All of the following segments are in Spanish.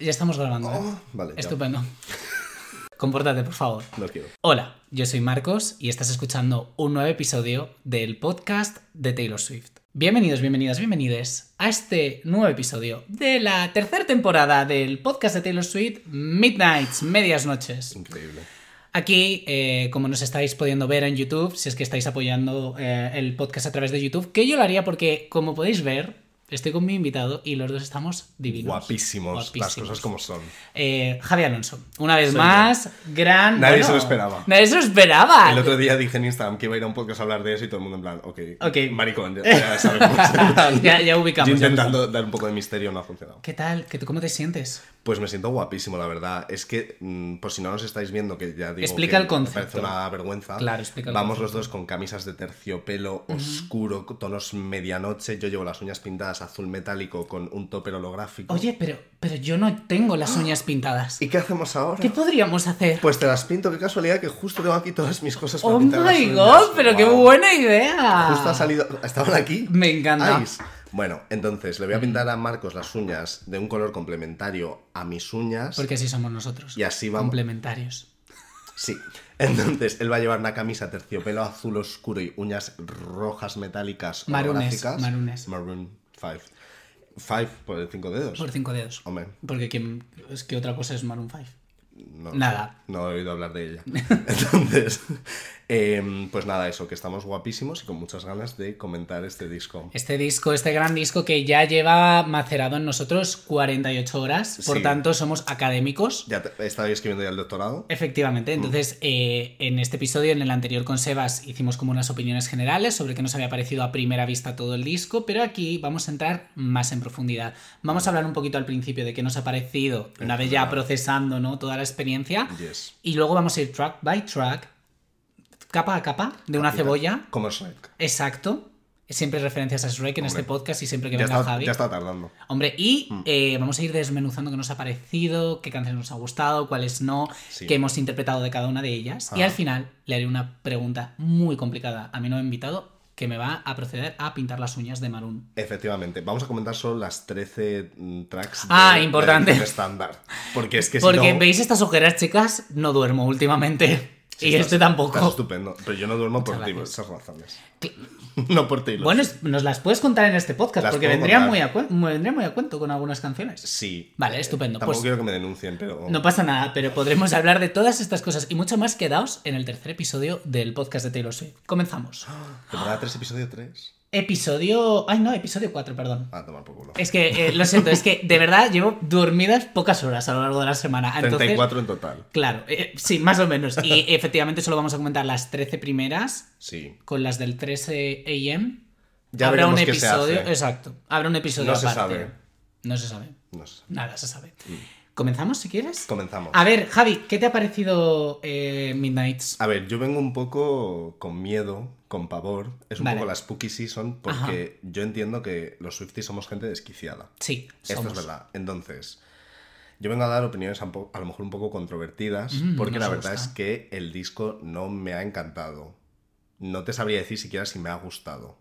Ya estamos grabando. ¿eh? Oh, vale, ya. Estupendo. Compórtate, por favor. No quiero. Hola, yo soy Marcos y estás escuchando un nuevo episodio del podcast de Taylor Swift. Bienvenidos, bienvenidas, bienvenides a este nuevo episodio de la tercera temporada del podcast de Taylor Swift, Midnights, Medias Noches. Increíble. Aquí, eh, como nos estáis pudiendo ver en YouTube, si es que estáis apoyando eh, el podcast a través de YouTube, que yo lo haría porque, como podéis ver, estoy con mi invitado y los dos estamos divinos. Guapísimos, Las cosas como son. Eh, Javi Alonso, una vez Soy más, gran. Nadie bueno, se lo esperaba. Nadie se lo esperaba. El otro día dije en Instagram que iba a ir a un podcast a hablar de eso y todo el mundo en plan, ok, Ok. maricón, ya, ya sabemos. Ya- ya ubicamos, Yo ya intentando dar un poco de misterio no ha funcionado. ¿Qué tal? ¿Qué, ¿Cómo te sientes? Pues me siento guapísimo, la verdad. Es que, mm, por si no nos estáis viendo, que ya digo Explica que el me concepto. parece una vergüenza. Claro, explica el Vamos concepto. los dos con camisas de terciopelo oscuro, tonos medianoche. Yo llevo las uñas pintadas azul metálico con un topper holográfico. Oye, pero, pero yo no tengo las uñas pintadas. ¿Y qué hacemos ahora? ¿Qué podríamos hacer? Pues te las pinto, qué casualidad que justo tengo aquí todas mis cosas para ¡Oh pintar las my uñas. god! ¡Pero qué buena idea! Justo ha salido. ¿Estaban aquí? Me encanta. Ice. Bueno, entonces le voy a pintar a Marcos las uñas de un color complementario a mis uñas. Porque así somos nosotros. Y así vamos. Complementarios. Sí. Entonces él va a llevar una camisa terciopelo azul oscuro y uñas rojas metálicas. Marunes, marunes. Maroon 5. 5 por 5 dedos. Por cinco dedos. Hombre, Porque ¿quién- es que otra cosa es Maroon 5. no, Nada. No he oído hablar de ella. Entonces, em, pues nada, eso, que estamos guapísimos y con muchas ganas de comentar este disco. Este disco, este gran disco que ya lleva macerado en nosotros 48 horas. Por Sí. tanto, somos académicos. Ya te- estaba escribiendo ya el doctorado. Efectivamente, entonces eh, en este episodio, en el anterior con Sebas, hicimos como unas opiniones generales sobre qué nos había parecido a primera vista todo el disco, pero aquí vamos a entrar más en profundidad. Vamos a hablar un poquito al principio de qué nos ha parecido, una vez ya procesando ¿no? toda la experiencia, Yes. y luego vamos a ir track by track, capa a capa, de una Capita. cebolla. Como Shrek. Exacto. Siempre referencias a Shrek en este podcast y siempre que venga está, Javi. ya está tardando. Hombre, y Mm. eh, vamos a ir desmenuzando qué nos ha parecido, qué canciones nos ha gustado, cuáles no, Sí. qué hemos interpretado de cada una de ellas. Y Ah. al final le haré una pregunta muy complicada a mi nuevo invitado que me va a proceder a pintar las uñas de Maroon. Efectivamente, vamos a comentar solo las 13 mm, tracks de Ah, la importante. estándar. Porque es que si Porque no, veis estas ojeras, chicas, no duermo últimamente. Sí, y estás- este tampoco. estás estupendo. Pero yo no duermo por ti, por gracias. esas razones. no por ti. Bueno, es- nos las puedes contar en este podcast, Las porque vendría contar. muy, a vendría muy a cuento con algunas canciones. Sí. Vale, Eh, estupendo. Tampoco Pues- quiero que me denuncien, pero. No pasa nada, pero podremos hablar de todas estas cosas y mucho más quedaos en el tercer episodio del podcast de Taylor Swift. Comenzamos. Temporada 3, episodio 3. Episodio... Ay, no, episodio 4, perdón. Ah, tomar por culo. Es que, eh, lo siento, es que de verdad llevo dormidas pocas horas a lo largo de la semana. Entonces, 34 en total. Claro, eh, sí, más o menos. Y efectivamente solo vamos a comentar las 13 primeras Sí. con las del 13 AM. Ya Habrá un qué se episodio, hace. exacto. Habrá un episodio No se sabe. No se sabe. No sé. Nada se sabe. ¿Comenzamos si quieres? Comenzamos. A ver, Javi, ¿qué te ha parecido eh, Midnights? A ver, yo vengo un poco con miedo, con pavor. Es un Vale. poco la spooky season porque yo entiendo que los Swifties somos gente desquiciada. Sí, Esto es verdad. Entonces, yo vengo a dar opiniones a, lo mejor un poco controvertidas Mm, porque la verdad gusta. es que el disco no me ha encantado. No te sabría decir siquiera si me ha gustado.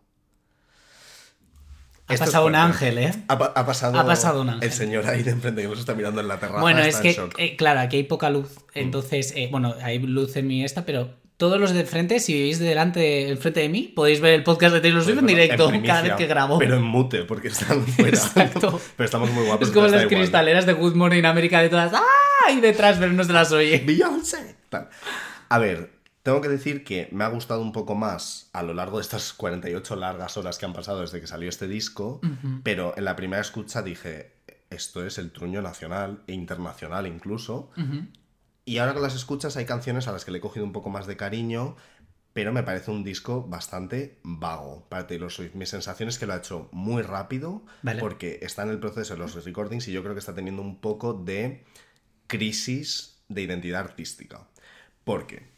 Ha Esto pasado un ángel, ¿eh? Ha, pa- ha pasado, Ha pasado un ángel. el señor ahí de enfrente que nos está mirando en la terraza. Bueno, es que, eh, claro, aquí hay poca luz. Mm. Entonces, eh, bueno, hay luz en mi esta, pero todos los de frente, si vivís delante, enfrente de mí, podéis ver el podcast de Taylor Swift en Pues directo primicia, cada vez que grabo. Pero en mute, porque están fuera. Exacto. Pero estamos muy guapos. es como las igual. cristaleras de Good Morning America de todas. ¡Ah! Y detrás, pero no se las oye. Beyoncé. Tal. A ver, tengo que decir que me ha gustado un poco más a lo largo de estas 48 largas horas que han pasado desde que salió este disco, pero en la primera escucha dije, esto es el truño nacional e internacional incluso. Y ahora con las escuchas hay canciones a las que le he cogido un poco más de cariño, pero me parece un disco bastante vago para Taylor Swift. Mi sensación es que lo ha hecho muy rápido Vale. porque está en el proceso de los recordings y yo creo que está teniendo un poco de crisis de identidad artística. Porque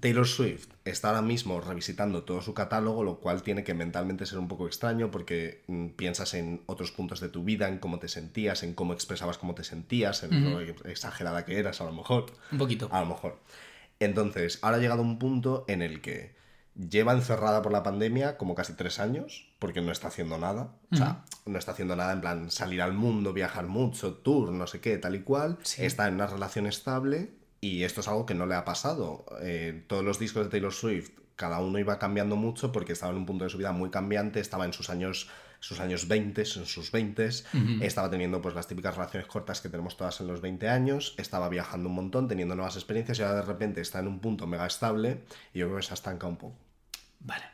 Taylor Swift está ahora mismo revisitando todo su catálogo, lo cual tiene que mentalmente ser un poco extraño porque mm, piensas en otros puntos de tu vida, en cómo te sentías, en cómo expresabas cómo te sentías, en lo exagerada que eras a lo mejor. Un poquito. A lo mejor. Entonces, ahora ha llegado un punto en el que lleva encerrada por la pandemia como casi tres años. porque no está haciendo nada. O sea, no está haciendo nada en plan salir al mundo, viajar mucho, tour, no sé qué, tal y cual. Sí. Está en una relación estable y esto es algo que no le ha pasado. Eh, todos los discos de Taylor Swift, cada uno iba cambiando mucho porque estaba en un punto de su vida muy cambiante, estaba en sus años sus años 20, en sus 20, estaba teniendo pues las típicas relaciones cortas que tenemos todas en los 20 años, estaba viajando un montón, teniendo nuevas experiencias y ahora de repente está en un punto mega estable y yo creo que se estanca un poco. Vale.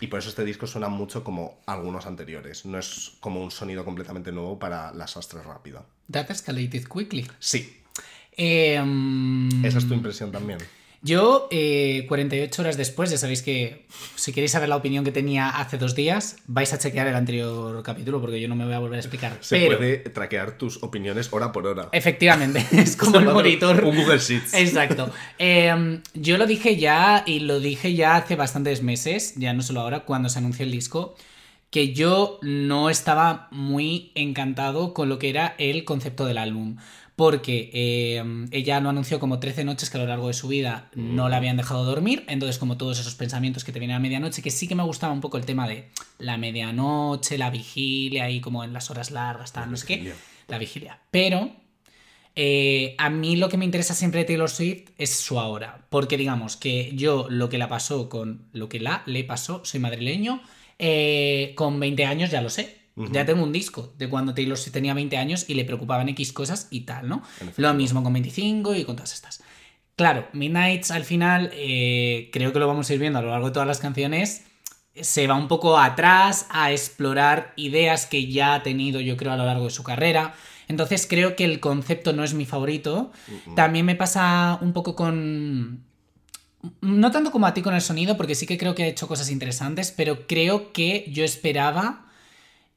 Y por eso este disco suena mucho como algunos anteriores. No es como un sonido completamente nuevo para la sastre rápida. That escalated quickly. Sí, Eh, mm, esa es tu impresión también. Yo, eh, 48 horas después, ya sabéis que si queréis saber la opinión que tenía hace dos días, vais a chequear el anterior capítulo porque yo no me voy a volver a explicar. Se Pero, puede traquear tus opiniones hora por hora. efectivamente, es como el monitor. Un Google Sheets. Exacto. Eh, yo lo dije ya y lo dije ya hace bastantes meses, ya no solo ahora, cuando se anunció el disco, que yo no estaba muy encantado con lo que era el concepto del álbum. Porque eh, ella lo anunció como 13 noches que a lo largo de su vida no la habían dejado dormir. Entonces, como todos esos pensamientos que te vienen a medianoche, que sí que me gustaba un poco el tema de la medianoche, la vigilia y como en las horas largas, tal, no sé qué. La vigilia. Pero eh, a mí lo que me interesa siempre de Taylor Swift es su ahora. Porque digamos que yo lo que la pasó con lo que la le pasó, soy madrileño, eh, con 20 años ya lo sé. Ya tengo un disco de cuando Taylor tenía 20 años y le preocupaban X cosas y tal, ¿no? Lo mismo con 25 y con todas estas. Claro, Midnights al final, eh, creo que lo vamos a ir viendo a lo largo de todas las canciones, se va un poco atrás a explorar ideas que ya ha tenido, yo creo, a lo largo de su carrera. Entonces creo que el concepto no es mi favorito. También me pasa un poco con... No tanto como a ti con el sonido, porque sí que creo que ha hecho cosas interesantes, pero creo que yo esperaba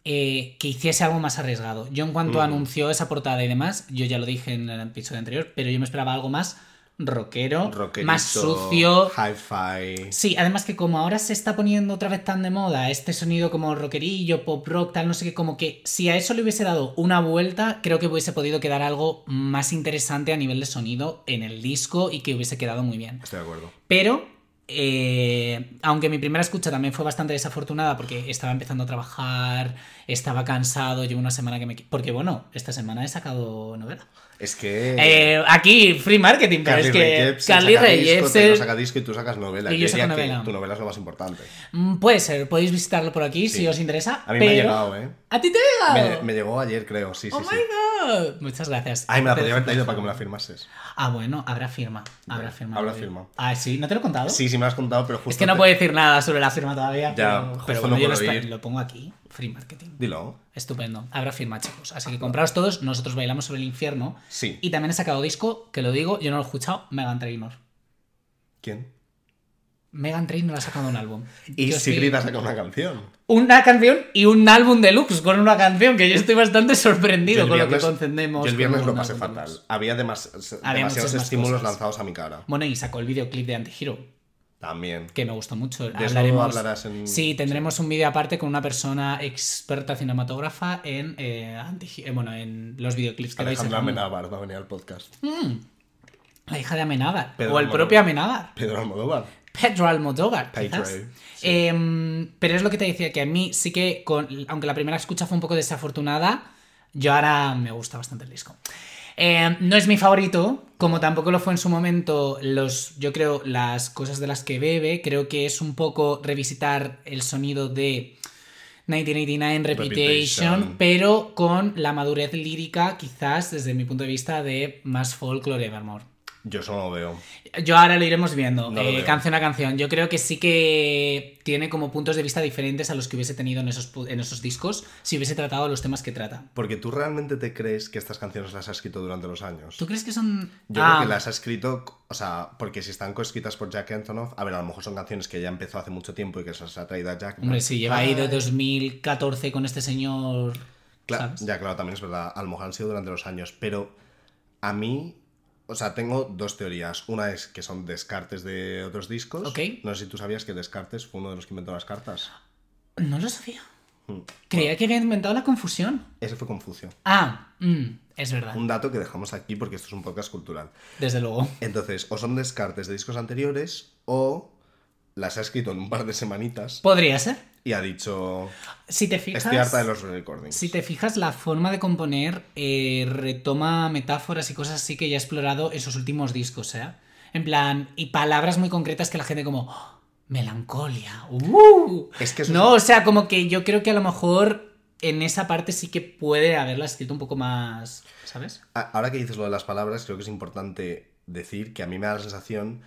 eh, que hiciese algo más arriesgado. Yo en cuanto anunció esa portada y demás, yo ya lo dije en el episodio anterior, pero yo me esperaba algo más rockero, Rockerito, más sucio. Hi-fi. Sí, además que como ahora se está poniendo otra vez tan de moda este sonido como rockerillo, pop rock, tal, no sé qué, como que si a eso le hubiese dado una vuelta, creo que hubiese podido quedar algo más interesante a nivel de sonido en el disco y que hubiese quedado muy bien. Estoy de acuerdo. Pero, eh, aunque mi primera escucha también fue bastante desafortunada porque estaba empezando a trabajar, estaba cansado, llevo una semana que me... Porque bueno, esta semana he sacado novela. Es que. Eh, aquí, free marketing, pero Carly es que Jepsen Carly Rae disco, saca disco y tú sacas novela. Y yo saco diría que novela. tu novela es lo más importante. Mm, Puede ser, podéis visitarlo por aquí si os interesa. A mí pero... me ha llegado, ¿eh? ¿A ti te ha llegado? me llegó ayer, creo. Sí, sí, ¡Oh sí. my god! Muchas gracias. Ay, me la podría haber traído para que me la firmases. Ah, bueno, habrá firma. Habrá firma. habrá firma. Ah, sí, ¿no te lo he contado? Sí, sí me lo has contado, pero justo. Es que no te- puedo decir nada sobre la firma todavía. Ya, pero, no yo lo pongo aquí. Free marketing. Dilo. Estupendo. Habrá firma, chicos. Así que compraos todos. Nosotros bailamos sobre el infierno. Sí. Y también he sacado disco, que lo digo, yo no lo he escuchado, Megan Trainor. ¿Quién? Megan Trainor ha sacado un álbum. Y Yo estoy- Sigrid ha sacado una canción. Una canción y un álbum deluxe con una canción que yo estoy bastante sorprendido con lo que concedemos. Yo el viernes lo pasé fatal. deluxe. Había demas- Había demasiados estímulos cosas. lanzados a mi cara. Bueno, y sacó el videoclip de Antihero, También. que me gustó mucho. De Hablaremos. en- Sí, tendremos un vídeo aparte con una persona experta cinematógrafa en, eh, anti- eh, bueno, en los videoclips que Alejandra. Amenábar va a venir al podcast. La hija de Amenábar. Pedro o el Almodóvar. propio Amenábar. Pedro Almodóvar. Pedro Almodóvar. Pedro, sí. Em, pero es lo que te decía, que a mí sí que, con, aunque la primera escucha fue un poco desafortunada, yo ahora me gusta bastante el disco. Em, no es mi favorito, como tampoco lo fue en su momento los, yo creo, las cosas de las que bebe. Creo que es un poco revisitar el sonido de 1989 Reputation, Reputation. pero con la madurez lírica, quizás desde mi punto de vista, de más folklore Evermore. Yo eso no lo veo. Yo ahora lo iremos viendo, No eh, canción a canción. Yo creo que sí que tiene como puntos de vista diferentes a los que hubiese tenido en esos, en esos discos si hubiese tratado los temas que trata. Porque tú realmente te crees que estas canciones las has escrito durante los años. ¿Tú crees que son...? Yo Ah, creo que las ha escrito, o sea, porque si están coescritas por Jack Antonoff, a ver, a lo mejor son canciones que ya empezó hace mucho tiempo y que se las ha traído a Jack. Hombre, sí, lleva ahí de Ay. 2014 con este señor... Claro, ¿sabes? ya, claro, también es verdad, a lo mejor han sido durante los años, pero a mí, o sea, tengo dos teorías. Una es que son descartes de otros discos. Ok. No sé si tú sabías que Descartes fue uno de los que inventó las cartas. No lo sabía. Mm. Creía que había inventado la confusión. Ese fue Confucio. Ah, mm, es verdad. Un dato que dejamos aquí porque esto es un podcast cultural. Desde luego. Entonces, o son descartes de discos anteriores o las ha escrito en un par de semanitas Podría ser. y ha dicho, Si te fijas. estoy harta de los recordings. Si te fijas, la forma de componer eh, retoma metáforas y cosas así que ya he explorado en sus últimos discos, ¿eh? En plan, y palabras muy concretas que la gente como... "Oh, melancolia. ¡Uh! Es que eso No, o sea, como que yo creo que a lo mejor en esa parte sí que puede haberla escrito un poco más... ¿Sabes? Ahora que dices lo de las palabras, creo que es importante decir que a mí me da la sensación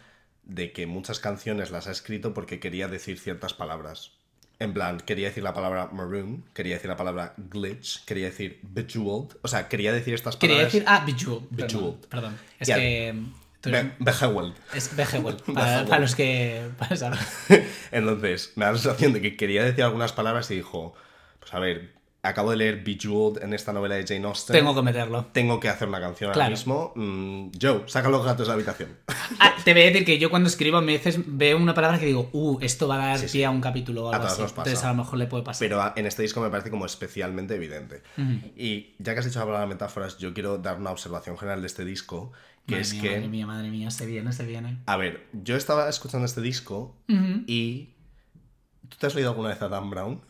de que muchas canciones las ha escrito porque quería decir ciertas palabras. En plan, quería decir la palabra maroon, quería decir la palabra glitch, quería decir bejeweled. O sea, quería decir estas Quería palabras. decir... Ah, Bejeweled. Bejeweled. Perdón. Es que... Be- bejeweled. Es Bejeweled. Para, los que... Para. Entonces, me da la sensación de que quería decir algunas palabras y dijo, pues a ver, acabo de leer Bejeweled en esta novela de Jane Austen. Tengo que meterlo. Tengo que hacer una canción ahora mismo. Mm, Joe, saca los gatos de la habitación. Ah, te voy a decir que yo cuando escribo a veces veo una palabra que digo, uh, esto va a dar Sí, sí. pie a un capítulo o A algo todos así. nos pasa. Entonces a lo mejor le puede pasar. Pero a- en este disco me parece como especialmente evidente. Y ya que has dicho la palabra metáforas, yo quiero dar una observación general de este disco, que madre es mía, que, Madre mía, madre mía, se viene, se viene. a ver, yo estaba escuchando este disco y... ¿Tú te has leído alguna vez a Dan Brown?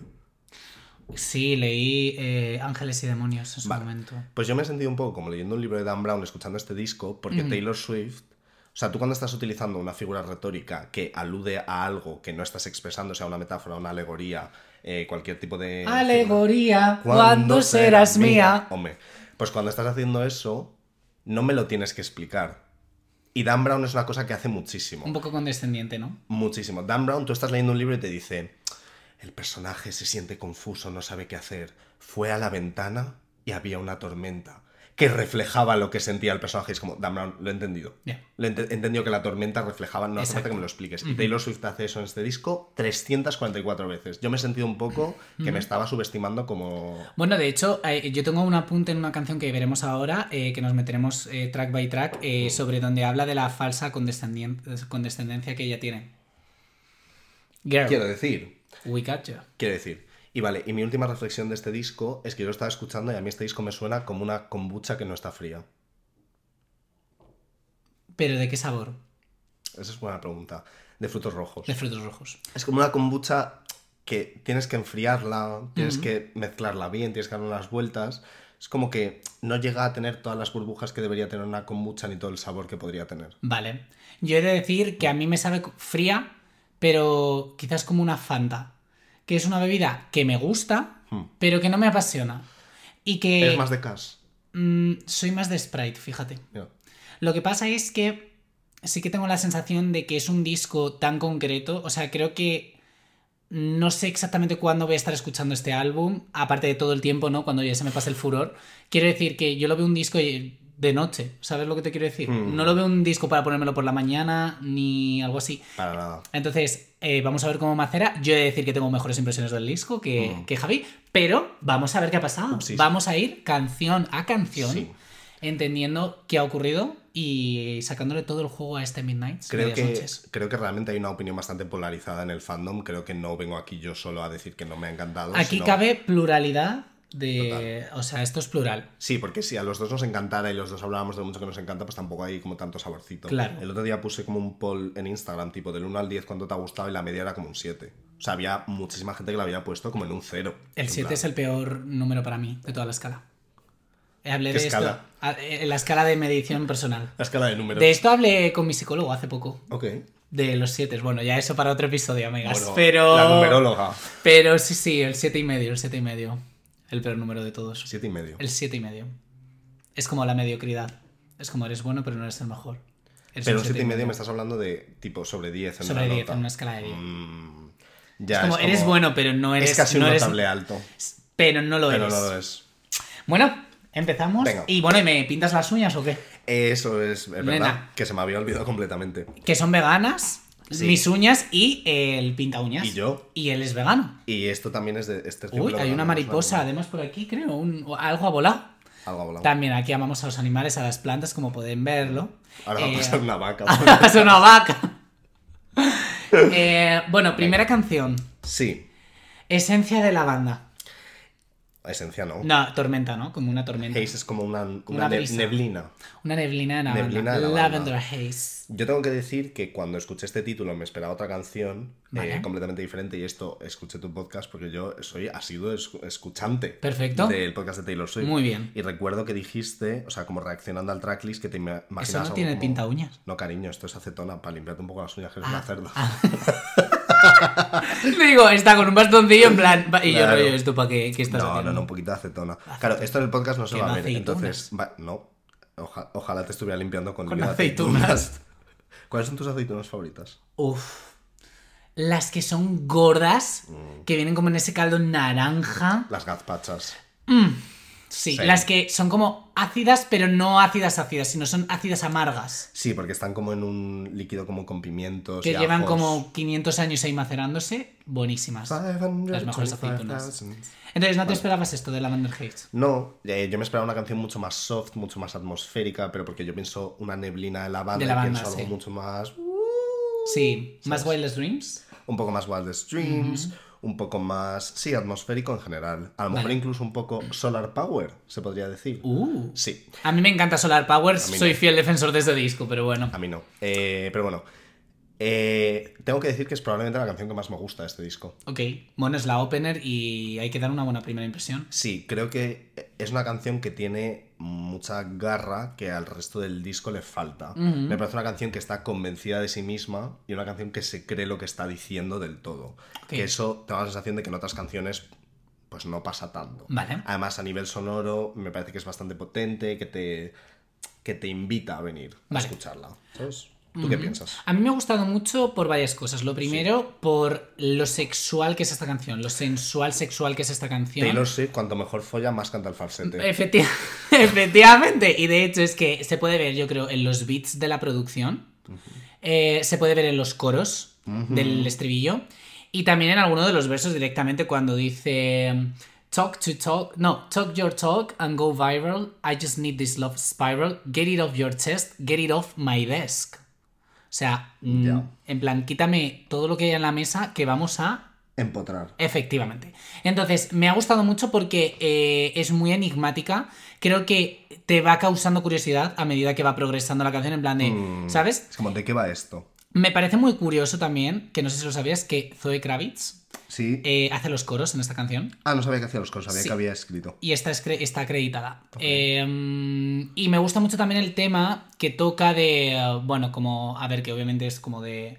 Sí, leí eh, Ángeles y Demonios en su Vale. momento. Pues yo me he sentido un poco como leyendo un libro de Dan Brown escuchando este disco, porque Taylor Swift... O sea, tú cuando estás utilizando una figura retórica que alude a algo que no estás expresando, sea una metáfora, una alegoría, eh, cualquier tipo de... Alegoría, ¿cuándo serás mía? Hombre, pues cuando estás haciendo eso, no me lo tienes que explicar. Y Dan Brown es una cosa que hace muchísimo. Un poco condescendiente, ¿no? Muchísimo. Dan Brown, tú estás leyendo un libro y te dice, el personaje se siente confuso, no sabe qué hacer. Fue a la ventana y había una tormenta que reflejaba lo que sentía el personaje. Es como, Dan Brown, lo he entendido. Lo he ente- entendido que la tormenta reflejaba, no hace falta que me lo expliques. Y Taylor Swift hace eso en este disco 344 veces. Yo me he sentido un poco que me estaba subestimando como... Bueno, de hecho, eh, yo tengo un apunte en una canción que veremos ahora, eh, que nos meteremos eh, track by track, eh, sobre donde habla de la falsa condescendencia que ella tiene. Girl, Quiero decir, we got you. Quiero decir, y vale, y mi última reflexión de este disco es que yo lo estaba escuchando y a mí este disco me suena como una kombucha que no está fría. ¿Pero de qué sabor? Esa es buena pregunta. De frutos rojos. De frutos rojos. Es como una kombucha que tienes que enfriarla, tienes que mezclarla bien, tienes que darle unas vueltas. Es como que no llega a tener todas las burbujas que debería tener una kombucha ni todo el sabor que podría tener. Vale. Yo he de decir que a mí me sabe fría, pero quizás como una Fanta. Que es una bebida que me gusta, Hmm. pero que no me apasiona. Y que... Es más de cash. mm, soy más de Sprite, fíjate. Lo que pasa es que sí que tengo la sensación de que es un disco tan concreto. O sea, creo que no sé exactamente cuándo voy a estar escuchando este álbum, aparte de todo el tiempo, ¿no? Cuando ya se me pase el furor. Quiero decir que yo lo veo un disco de noche, ¿sabes lo que te quiero decir? Mm. No lo veo un disco para ponérmelo por la mañana ni algo así. Para nada. Entonces, eh, vamos a ver cómo macera. Yo he de decir que tengo mejores impresiones del disco que, Mm. que Javi, pero vamos a ver qué ha pasado. Vamos a ir canción a canción, Sí. entendiendo qué ha ocurrido y sacándole todo el juego a este Midnight. Creo que, noches. creo que realmente hay una opinión bastante polarizada en el fandom. Creo que no vengo aquí yo solo a decir que no me ha encantado. Aquí sino- cabe pluralidad de. O sea, esto es plural. Sí, porque si a los dos nos encantara y los dos hablábamos de mucho que nos encanta, pues tampoco hay como tanto saborcito. Claro. El otro día puse como un poll en Instagram, tipo del 1 al 10, cuánto te ha gustado y la media era como un 7. O sea, había muchísima gente que la había puesto como en un 0. El 7 es el peor número para mí de toda la escala. Hablé ¿Qué de escala? esto. En la escala de medición personal. La escala de números. De esto hablé con mi psicólogo hace poco. Ok. De los 7. Bueno, ya eso para otro episodio, amigas. Bueno, pero. La numeróloga. Pero sí, sí, el 7 y medio, el 7 y medio. El peor número de todos. 7 y medio. El 7 y medio. Es como la mediocridad. Es como eres bueno, pero no eres el mejor. Eres Pero un 7 y medio me estás hablando de tipo sobre 10 en Sobre la 10, nota. en una escala de 10. Mm, ya, es como, eres como- bueno, pero no eres. Es casi no un eres- notable alto. Pero no lo Pero eres. no lo es. Bueno, empezamos. Venga. Y bueno, ¿y me pintas las uñas o qué? Eso es, es verdad. Nena. Que se me había olvidado completamente. Que son veganas, Sí. mis uñas y el pinta uñas. Y yo. Y él es vegano. Y esto también es de este Uy, hay una mariposa, además por aquí, creo. un- algo ha volado. Algo ha volado. También aquí amamos a los animales, a las plantas, como pueden verlo. Ahora va a Eh, pasar una vaca. ahora pasa una vaca. Eh, bueno, primera canción. sí. Esencia de la banda. Esencia no. No, tormenta, ¿no? Como una tormenta. Haze es como una, una Una ne- neblina. Una neblina de lavanda. Neblina de. Lavender haze. Yo tengo que decir que cuando escuché este título me esperaba otra canción Vale. eh, completamente diferente y esto escuché tu podcast porque yo soy asiduo es- escuchante Perfecto. del podcast de Taylor Swift. Muy bien. Y recuerdo que dijiste, o sea, como reaccionando al tracklist que te ima- imaginas Eso no tiene como- pinta uñas. No, cariño, esto es acetona para limpiarte un poco las uñas, que eres Ah, una cerda. Digo, está con un bastoncillo en plan. Y yo Claro. rollo, ¿esto para qué, qué estás No, haciendo? no, no, un poquito de acetona. Claro, esto en el podcast no se ¿Qué, va a no ver, aceitunas? entonces, va- no. Oja- ojalá te estuviera limpiando con, Con de aceitunas. ¿Cuáles son tus aceitunas favoritas? Uf. Las que son gordas, Mm. que vienen como en ese caldo naranja. Las gazpachas. Sí, Sí. las que son como ácidas, pero no ácidas ácidas, sino son ácidas amargas. Sí, porque están como en un líquido como con pimientos. Que y llevan ajos. como 500 años ahí macerándose. Buenísimas. Las mejores aceitunas. 525,000. Entonces, ¿no te esperabas esto de Lavender Haze? No, eh, yo me esperaba una canción mucho más soft, mucho más atmosférica, pero porque yo pienso una neblina de lavanda, De y lavanda, pienso algo mucho más. Sí, más Wildest Dreams. Un poco más Wildest Dreams, un poco más. Sí, atmosférico en general. A lo mejor Vale. incluso un poco Solar Power, se podría decir. Uh. Sí, A mí me encanta Solar Powers, mí soy no. fiel defensor de ese disco, pero bueno. a mí no. Eh, pero bueno, eh, tengo que decir que es probablemente la canción que más me gusta de este disco. Ok, bueno, es la opener y hay que dar una buena primera impresión. Sí, creo que es una canción que tiene mucha garra que al resto del disco le falta. Me parece una canción que está convencida de sí misma y una canción que se cree lo que está diciendo del todo. Que eso tengo la sensación de que en otras canciones pues no pasa tanto. Vale. Además, a nivel sonoro, me parece que es bastante potente, que te, que te invita a venir a escucharla. ¿Sabes? ¿Tú qué piensas? A mí me ha gustado mucho por varias cosas. Lo primero, por lo sexual que es esta canción, lo sensual sexual que es esta canción. Taylor Swift, cuanto mejor folla, más canta el falsete. Efecti- Efectivamente, y de hecho es que se puede ver, yo creo, en los beats de la producción, eh, se puede ver en los coros del estribillo, y también en alguno de los versos directamente cuando dice Talk to talk, no, talk your talk and go viral, I just need this love spiral, get it off your chest, get it off my desk. O sea, mm, Ya. en plan, quítame todo lo que hay en la mesa que vamos a Empotrar. Efectivamente. Entonces, me ha gustado mucho porque eh, es muy enigmática. Creo que te va causando curiosidad a medida que va progresando la canción, en plan de, Mm. ¿sabes? Es como, ¿de qué va esto? Me parece muy curioso también, que no sé si lo sabías, que Zoe Kravitz Sí. eh, hace los coros en esta canción Ah, no sabía que hacía los coros, sabía Sí. que había escrito. y está, está acreditada. Eh, y me gusta mucho también el tema que toca de, bueno, como, a ver, que obviamente es como de,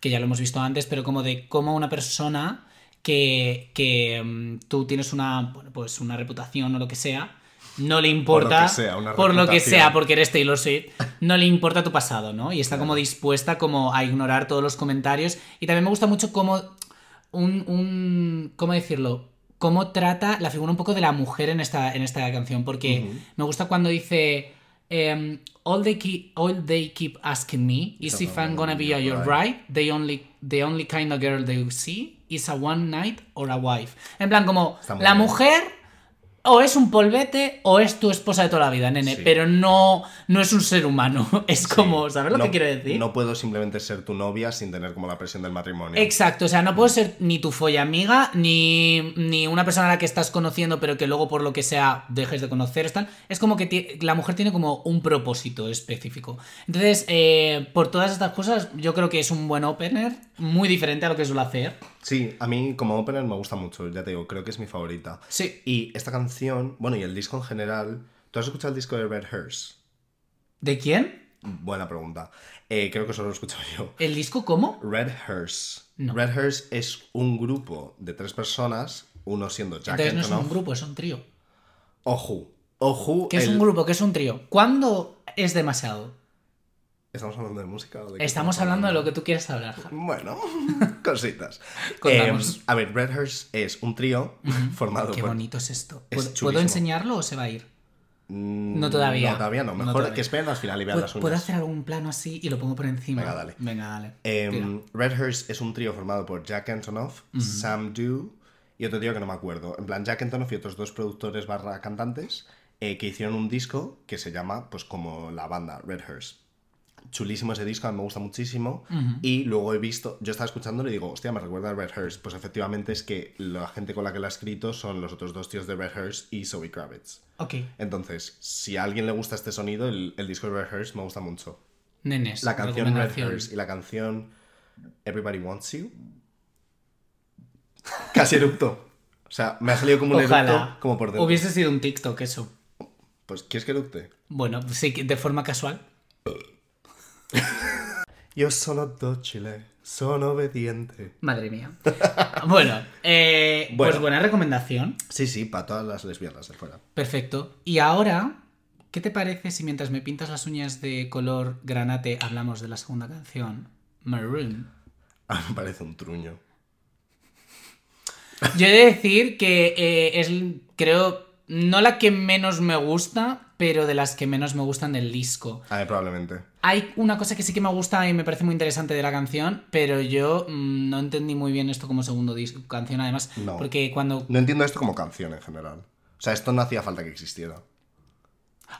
que ya lo hemos visto antes, pero como de cómo una persona que, que mm, tú tienes una, bueno, pues una reputación o lo que sea, no le importa, que sea, una por lo que sea, porque eres Taylor Swift, no le importa tu pasado, ¿no? Y está como dispuesta como a ignorar todos los comentarios. Y también me gusta mucho cómo un, un ¿cómo decirlo? Cómo trata la figura un poco de la mujer en esta, en esta canción, porque me gusta cuando dice em, all, they keep, all they keep asking me is if I'm gonna be a your bride, they only, the only kind of girl they see is a one night or a wife. En plan, como la bien. mujer o es un polvete o es tu esposa de toda la vida, nene, Sí. pero no, no es un ser humano. Es como, ¿sabes lo no, que quiero decir? No puedo simplemente ser tu novia sin tener como la presión del matrimonio. Exacto, o sea, no puedo ser ni tu folla amiga, ni, ni una persona a la que estás conociendo, pero que luego por lo que sea dejes de conocer. Tal. Es como que la mujer tiene como un propósito específico. Entonces, eh, por todas estas cosas, yo creo que es un buen opener, muy diferente a lo que suelo hacer. Sí, a mí como opener me gusta mucho, ya te digo, creo que es mi favorita. Sí. Y esta canción, bueno, y el disco en general. ¿Tú has escuchado el disco de Red Hearse? ¿De quién? Buena pregunta. Eh, creo que solo lo he escuchado yo. ¿El disco cómo? Red Hearse. No. Red Hearse es un grupo de tres personas, uno siendo Jack Entonces no es un grupo, es un trío. Ojo. Ojo. ¿Qué es el- un grupo? ¿Qué es un trío? ¿Cuándo es demasiado? ¿Estamos hablando de música? o de Estamos hablando de lo que tú quieras hablar. Javi. Bueno, cositas. Eh, a ver, Red Hearse es un trío formado Qué por... bonito es esto. Es ¿Puedo, ¿puedo chulísimo. enseñarlo o se va a ir? Mm, No todavía. No, todavía no. No Mejor todavía. que esperen al final y vean las ¿Puedo, uñas. puedo hacer algún plano así y lo pongo por encima? Venga, dale. Venga, dale. Em, Red Hearse es un trío formado por Jack Antonoff, Sam Dew y otro tío que no me acuerdo. En plan, Jack Antonoff y otros dos productores barra cantantes eh, que hicieron un disco que se llama, pues como la banda, Red Hearse. Chulísimo ese disco, a mí me gusta muchísimo. Y luego he visto, yo estaba escuchándolo y digo, hostia, me recuerda a Red Hearst. Pues efectivamente es que la gente con la que lo ha escrito son los otros dos tíos de Red Hearst y Zoe Kravitz. Ok. Entonces, si a alguien le gusta este sonido, el, el disco de Red Hearst me gusta mucho. Nenes. La canción Red. Hearst y la canción Everybody Wants You. Casi eructo. O sea, me ha salido como un Ojalá. eructo como por dentro. Hubiese sido un TikTok eso. Pues, ¿quieres que eructe? Bueno, sí, de forma casual. Yo sono docile, sono obediente. Madre mía. bueno, eh, Bueno. pues buena recomendación. Sí, sí, para todas las lesbianas de fuera. Perfecto. Y ahora, ¿qué te parece si mientras me pintas las uñas de color granate hablamos de la segunda canción? Maroon. A mí me parece un truño. Yo he de decir que eh, es, creo, no la que menos me gusta, pero de las que menos me gustan del disco. A mí probablemente. Hay una cosa que sí que me gusta y me parece muy interesante de la canción, pero yo mm, no entendí muy bien esto como segundo disco, canción además, No. porque cuando... No entiendo esto como canción en general. O sea, esto no hacía falta que existiera.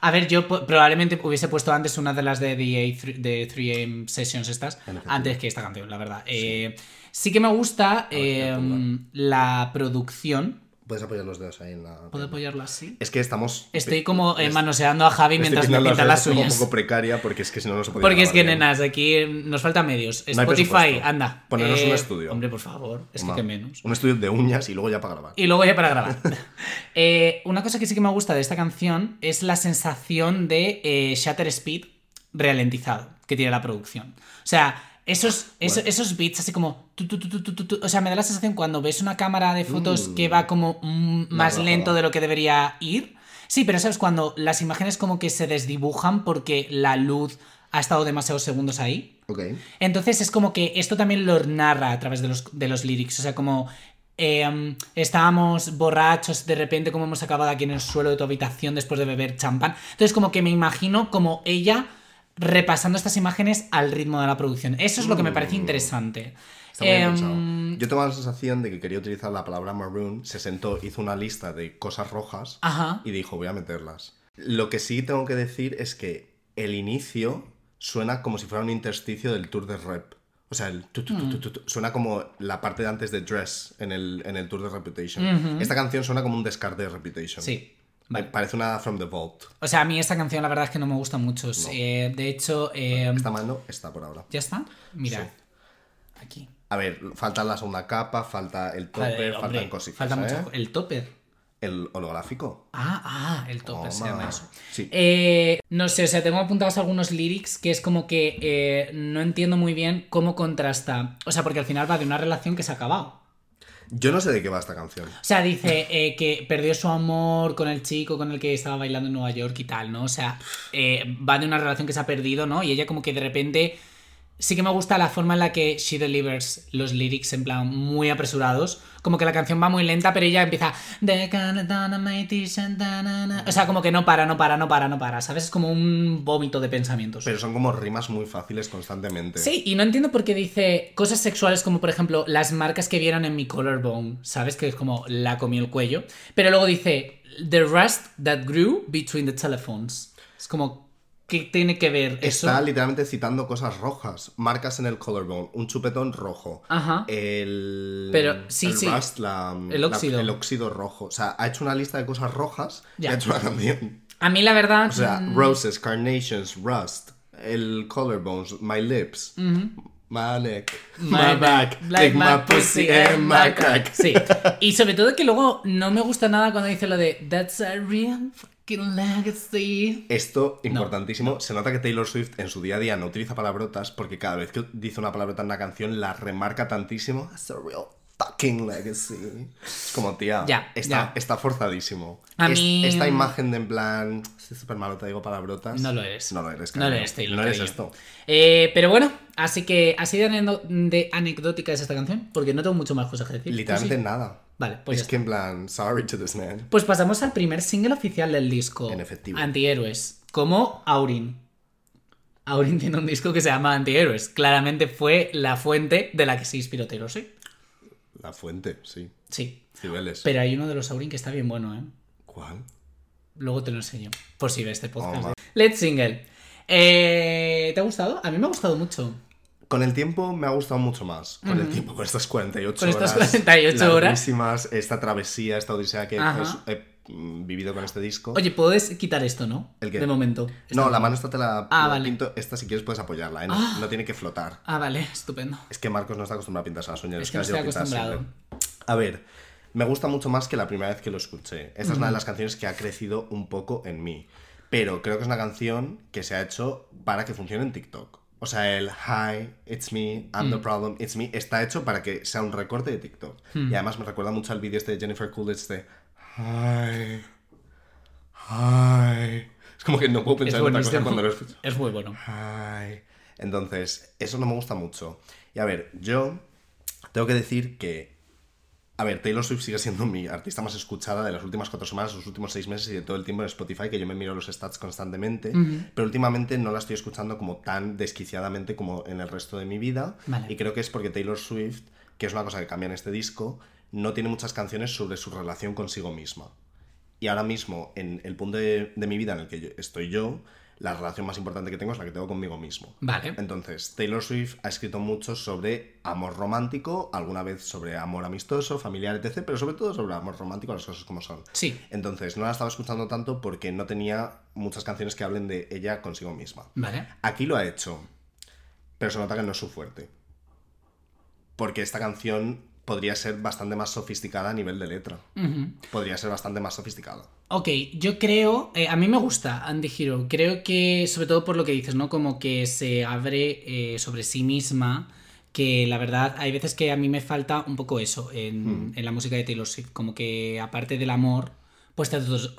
A ver, yo probablemente hubiese puesto antes una de las de The 3AM Sessions estas, antes que esta canción, la verdad. Eh, sí que me gusta eh, la producción. Puedes apoyar los dedos ahí en la. ¿Puedo apoyarla así? Es que estamos. Estoy como eh, es- manoseando a Javi mientras me pinta las como uñas. un poco precaria porque es que si no, no se podría Porque es que, bien. nenas, aquí nos faltan medios. No Spotify, anda. Ponernos Eh, un estudio. Hombre, por favor, es que qué menos. Un estudio de uñas y luego ya para grabar. Y luego ya para grabar. Eh, una cosa que sí que me gusta de esta canción es la sensación de eh, shutter speed ralentizado que tiene la producción. O sea, esos, esos, Bueno. esos beats así como... tu, tu, tu. O sea, me da la sensación cuando ves una cámara de fotos Mm. que va como mm, más lento de lo que debería ir. Sí, pero sabes, cuando las imágenes como que se desdibujan porque la luz ha estado demasiados segundos ahí. Ok. Entonces es como que esto también lo narra a través de los, de los lyrics. O sea, como eh, estábamos borrachos, de repente como hemos acabado aquí en el suelo de tu habitación después de beber champán. Entonces como que me imagino como ella repasando estas imágenes al ritmo de la producción. Eso es lo que me parece Mm. interesante. Está pensado. Yo tengo la sensación de que quería utilizar la palabra maroon, se sentó, hizo una lista de cosas rojas Ajá. y dijo, voy a meterlas. Lo que sí tengo que decir es que el inicio suena como si fuera un intersticio del tour de rep. O sea, el tu, tu, tu, tu. suena como la parte de antes de Dress en el, en el tour de Reputation. Esta canción suena como un descarte de Reputation. Sí. Vale. Parece una From the Vault. O sea, a mí esta canción la verdad es que no me gusta mucho. Eh, de hecho, eh, Esta mano está por ahora. ¿ya está? Mira. Sí. Aquí. A ver, falta la segunda capa, falta el topper, Vale, faltan cositas. falta mucho. ¿eh? El topper. El holográfico. Ah, ah, el topper se llama eso. Sí. Eh, no sé, o sea, tengo apuntados algunos lyrics que es como que no entiendo muy bien cómo contrasta. O sea, porque al final va de una relación que se ha acabado. Yo no sé de qué va esta canción. O sea, dice eh, que perdió su amor con el chico con el que estaba bailando en Nueva York y tal, ¿no? O sea, eh, va de una relación que se ha perdido, ¿no? Y ella como que de repente... Sí que me gusta la forma en la que she delivers los lyrics en plan muy apresurados. Como que la canción va muy lenta, pero ella empieza... O sea, como que no para, no para, no para, no para. ¿Sabes? Es como un vómito de pensamientos. Pero son como rimas muy fáciles constantemente. Sí, y no entiendo por qué dice cosas sexuales como, por ejemplo, las marcas que vieron en mi collarbone, ¿sabes? Que es como la comió el cuello. Pero luego dice, the rust that grew between the telephones. Es como, ¿qué tiene que ver eso? Está literalmente citando cosas rojas. Marcas en el collarbone, un chupetón rojo. Ajá. El. Pero, sí, el sí. rust, la- El la- óxido. el óxido rojo. O sea, ha hecho una lista de cosas rojas y Ya. ha hecho una canción. A mí la verdad... O sea, mm, roses, carnations, rust, el collarbones, my lips, my neck, my, back, like lick my pussy and my crack. Sí. Y sobre todo que luego no me gusta nada cuando dice lo de That's a real legacy. Esto, importantísimo, se nota que Taylor Swift en su día a día no utiliza palabrotas porque cada vez que dice una palabrota en una canción la remarca tantísimo. That's a real fucking legacy. Es como, tía, Ya, está, ya. está forzadísimo. A Es- mí- Esta imagen de en plan, soy súper malo, te digo palabrotas. No lo eres. No lo eres, No cariño. lo eres, Taylor, No eres cariño. esto. Eh, pero bueno, así que así de, de anecdótica es esta canción, porque no tengo mucho más cosas que decir. Literalmente nada. Vale, pues es que en plan, sorry to this man. Pues pasamos al primer single oficial del disco. En efectivo. Antihéroes. Como Aurin. Aurin tiene un disco que se llama Antihéroes. Claramente fue la fuente de la que se inspiró Taylor Swift. La fuente, sí. Sí. Cibeles. Pero hay uno de los Aurin que está bien bueno, ¿eh? ¿Cuál? Luego te lo enseño. Por si ves este podcast. Oh, Let's Single. Eh, ¿Te ha gustado? A mí me ha gustado mucho. Con el tiempo me ha gustado mucho más. Con el tiempo, con estas 48 Con horas. estas 48 horas. Esta travesía, esta odisea que he mm, vivido con este disco. Oye, puedes quitar esto, ¿no? ¿El qué? De momento. no, la mano esta te la, Ah, la vale. pinto. Esta, si quieres, puedes apoyarla, ¿eh? No, Ah. no tiene que flotar. Ah, vale, estupendo. Es que Marcos no está acostumbrado a pintarse las uñas. Es que no pintadas acostumbrado. A ver, me gusta mucho más que la primera vez que lo escuché. Esta es una de las canciones que ha crecido un poco en mí. Pero creo que es una canción que se ha hecho para que funcione en TikTok. O sea, el Hi, it's me, I'm Mm. the problem, it's me, está hecho para que sea un recorte de TikTok. Mm. Y además me recuerda mucho al vídeo este de Jennifer Coolidge de Hi, Hi. Es como que no puedo Es pensar en otra cosa cuando lo escucho. Es muy bueno. Ay. Entonces, eso no me gusta mucho. Y a ver, yo tengo que decir que. A ver, Taylor Swift sigue siendo mi artista más escuchada de las últimas cuatro semanas, los últimos seis meses y de todo el tiempo en Spotify, que yo me miro los stats constantemente. Pero últimamente no la estoy escuchando como tan desquiciadamente como en el resto de mi vida. Vale. Y creo que es porque Taylor Swift, que es una cosa que cambia en este disco, no tiene muchas canciones sobre su relación consigo misma. Y ahora mismo, en el punto de, de mi vida en el que yo- estoy yo, la relación más importante que tengo es la que tengo conmigo mismo. Vale. Entonces, Taylor Swift ha escrito mucho sobre amor romántico, alguna vez sobre amor amistoso, familiar, etc., pero sobre todo sobre amor romántico, las cosas como son. Sí. Entonces, no la estaba escuchando tanto porque no tenía muchas canciones que hablen de ella consigo misma. Vale. Aquí lo ha hecho, pero se nota que no es su fuerte. Porque esta canción podría ser bastante más sofisticada a nivel de letra. Podría ser bastante más sofisticada. Ok, yo creo, eh, a mí me gusta Andy Hero, creo que sobre todo por lo que dices, ¿no? Como que se abre eh, sobre sí misma, que la verdad hay veces que a mí me falta un poco eso en, en la música de Taylor Swift, como que aparte del amor, pues trate otros,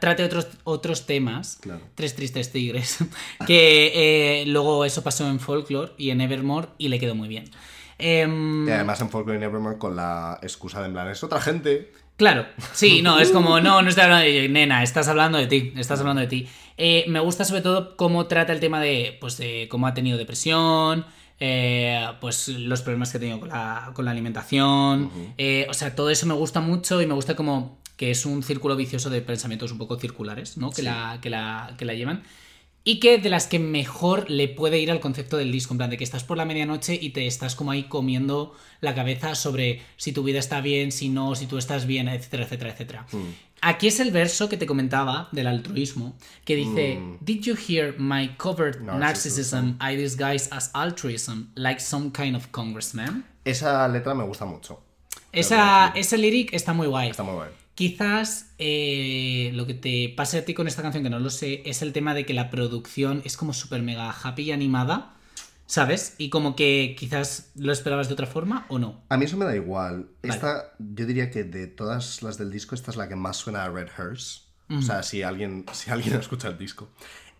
trate otros, otros temas, Claro. tres tristes tigres, que eh, luego eso pasó en Folklore y en Evermore y le quedó muy bien. Em, Y además en Folklore Nevermore con la excusa de en plan, es otra gente. Claro, sí, no, es como, no, no estoy hablando de nena, estás hablando de ti, estás hablando de ti. Eh, me gusta sobre todo cómo trata el tema de, pues, de cómo ha tenido depresión, eh, pues los problemas que ha tenido con la, con la alimentación, eh, o sea, todo eso me gusta mucho y me gusta como que es un círculo vicioso de pensamientos un poco circulares, ¿no? Que, la, que, la, que la llevan. Y que de las que mejor le puede ir al concepto del disco, en plan de que estás por la medianoche y te estás como ahí comiendo la cabeza sobre si tu vida está bien, si no, si tú estás bien, etcétera, etcétera, etcétera. Aquí es el verso que te comentaba del altruismo, que dice, Did you hear my covert narcissism I disguise as altruism, like some kind of congressman? Esa letra me gusta mucho. Esa, ese lyric está muy guay. Está muy guay. Quizás eh, lo que te pase a ti con esta canción, que no lo sé, es el tema de que la producción es como súper mega happy y animada, ¿sabes? Y como que quizás lo esperabas de otra forma o no. A mí eso me da igual. Vale. Esta, yo diría que de todas las del disco, esta es la que más suena a Red Hearse. O sea, si alguien, si alguien escucha el disco.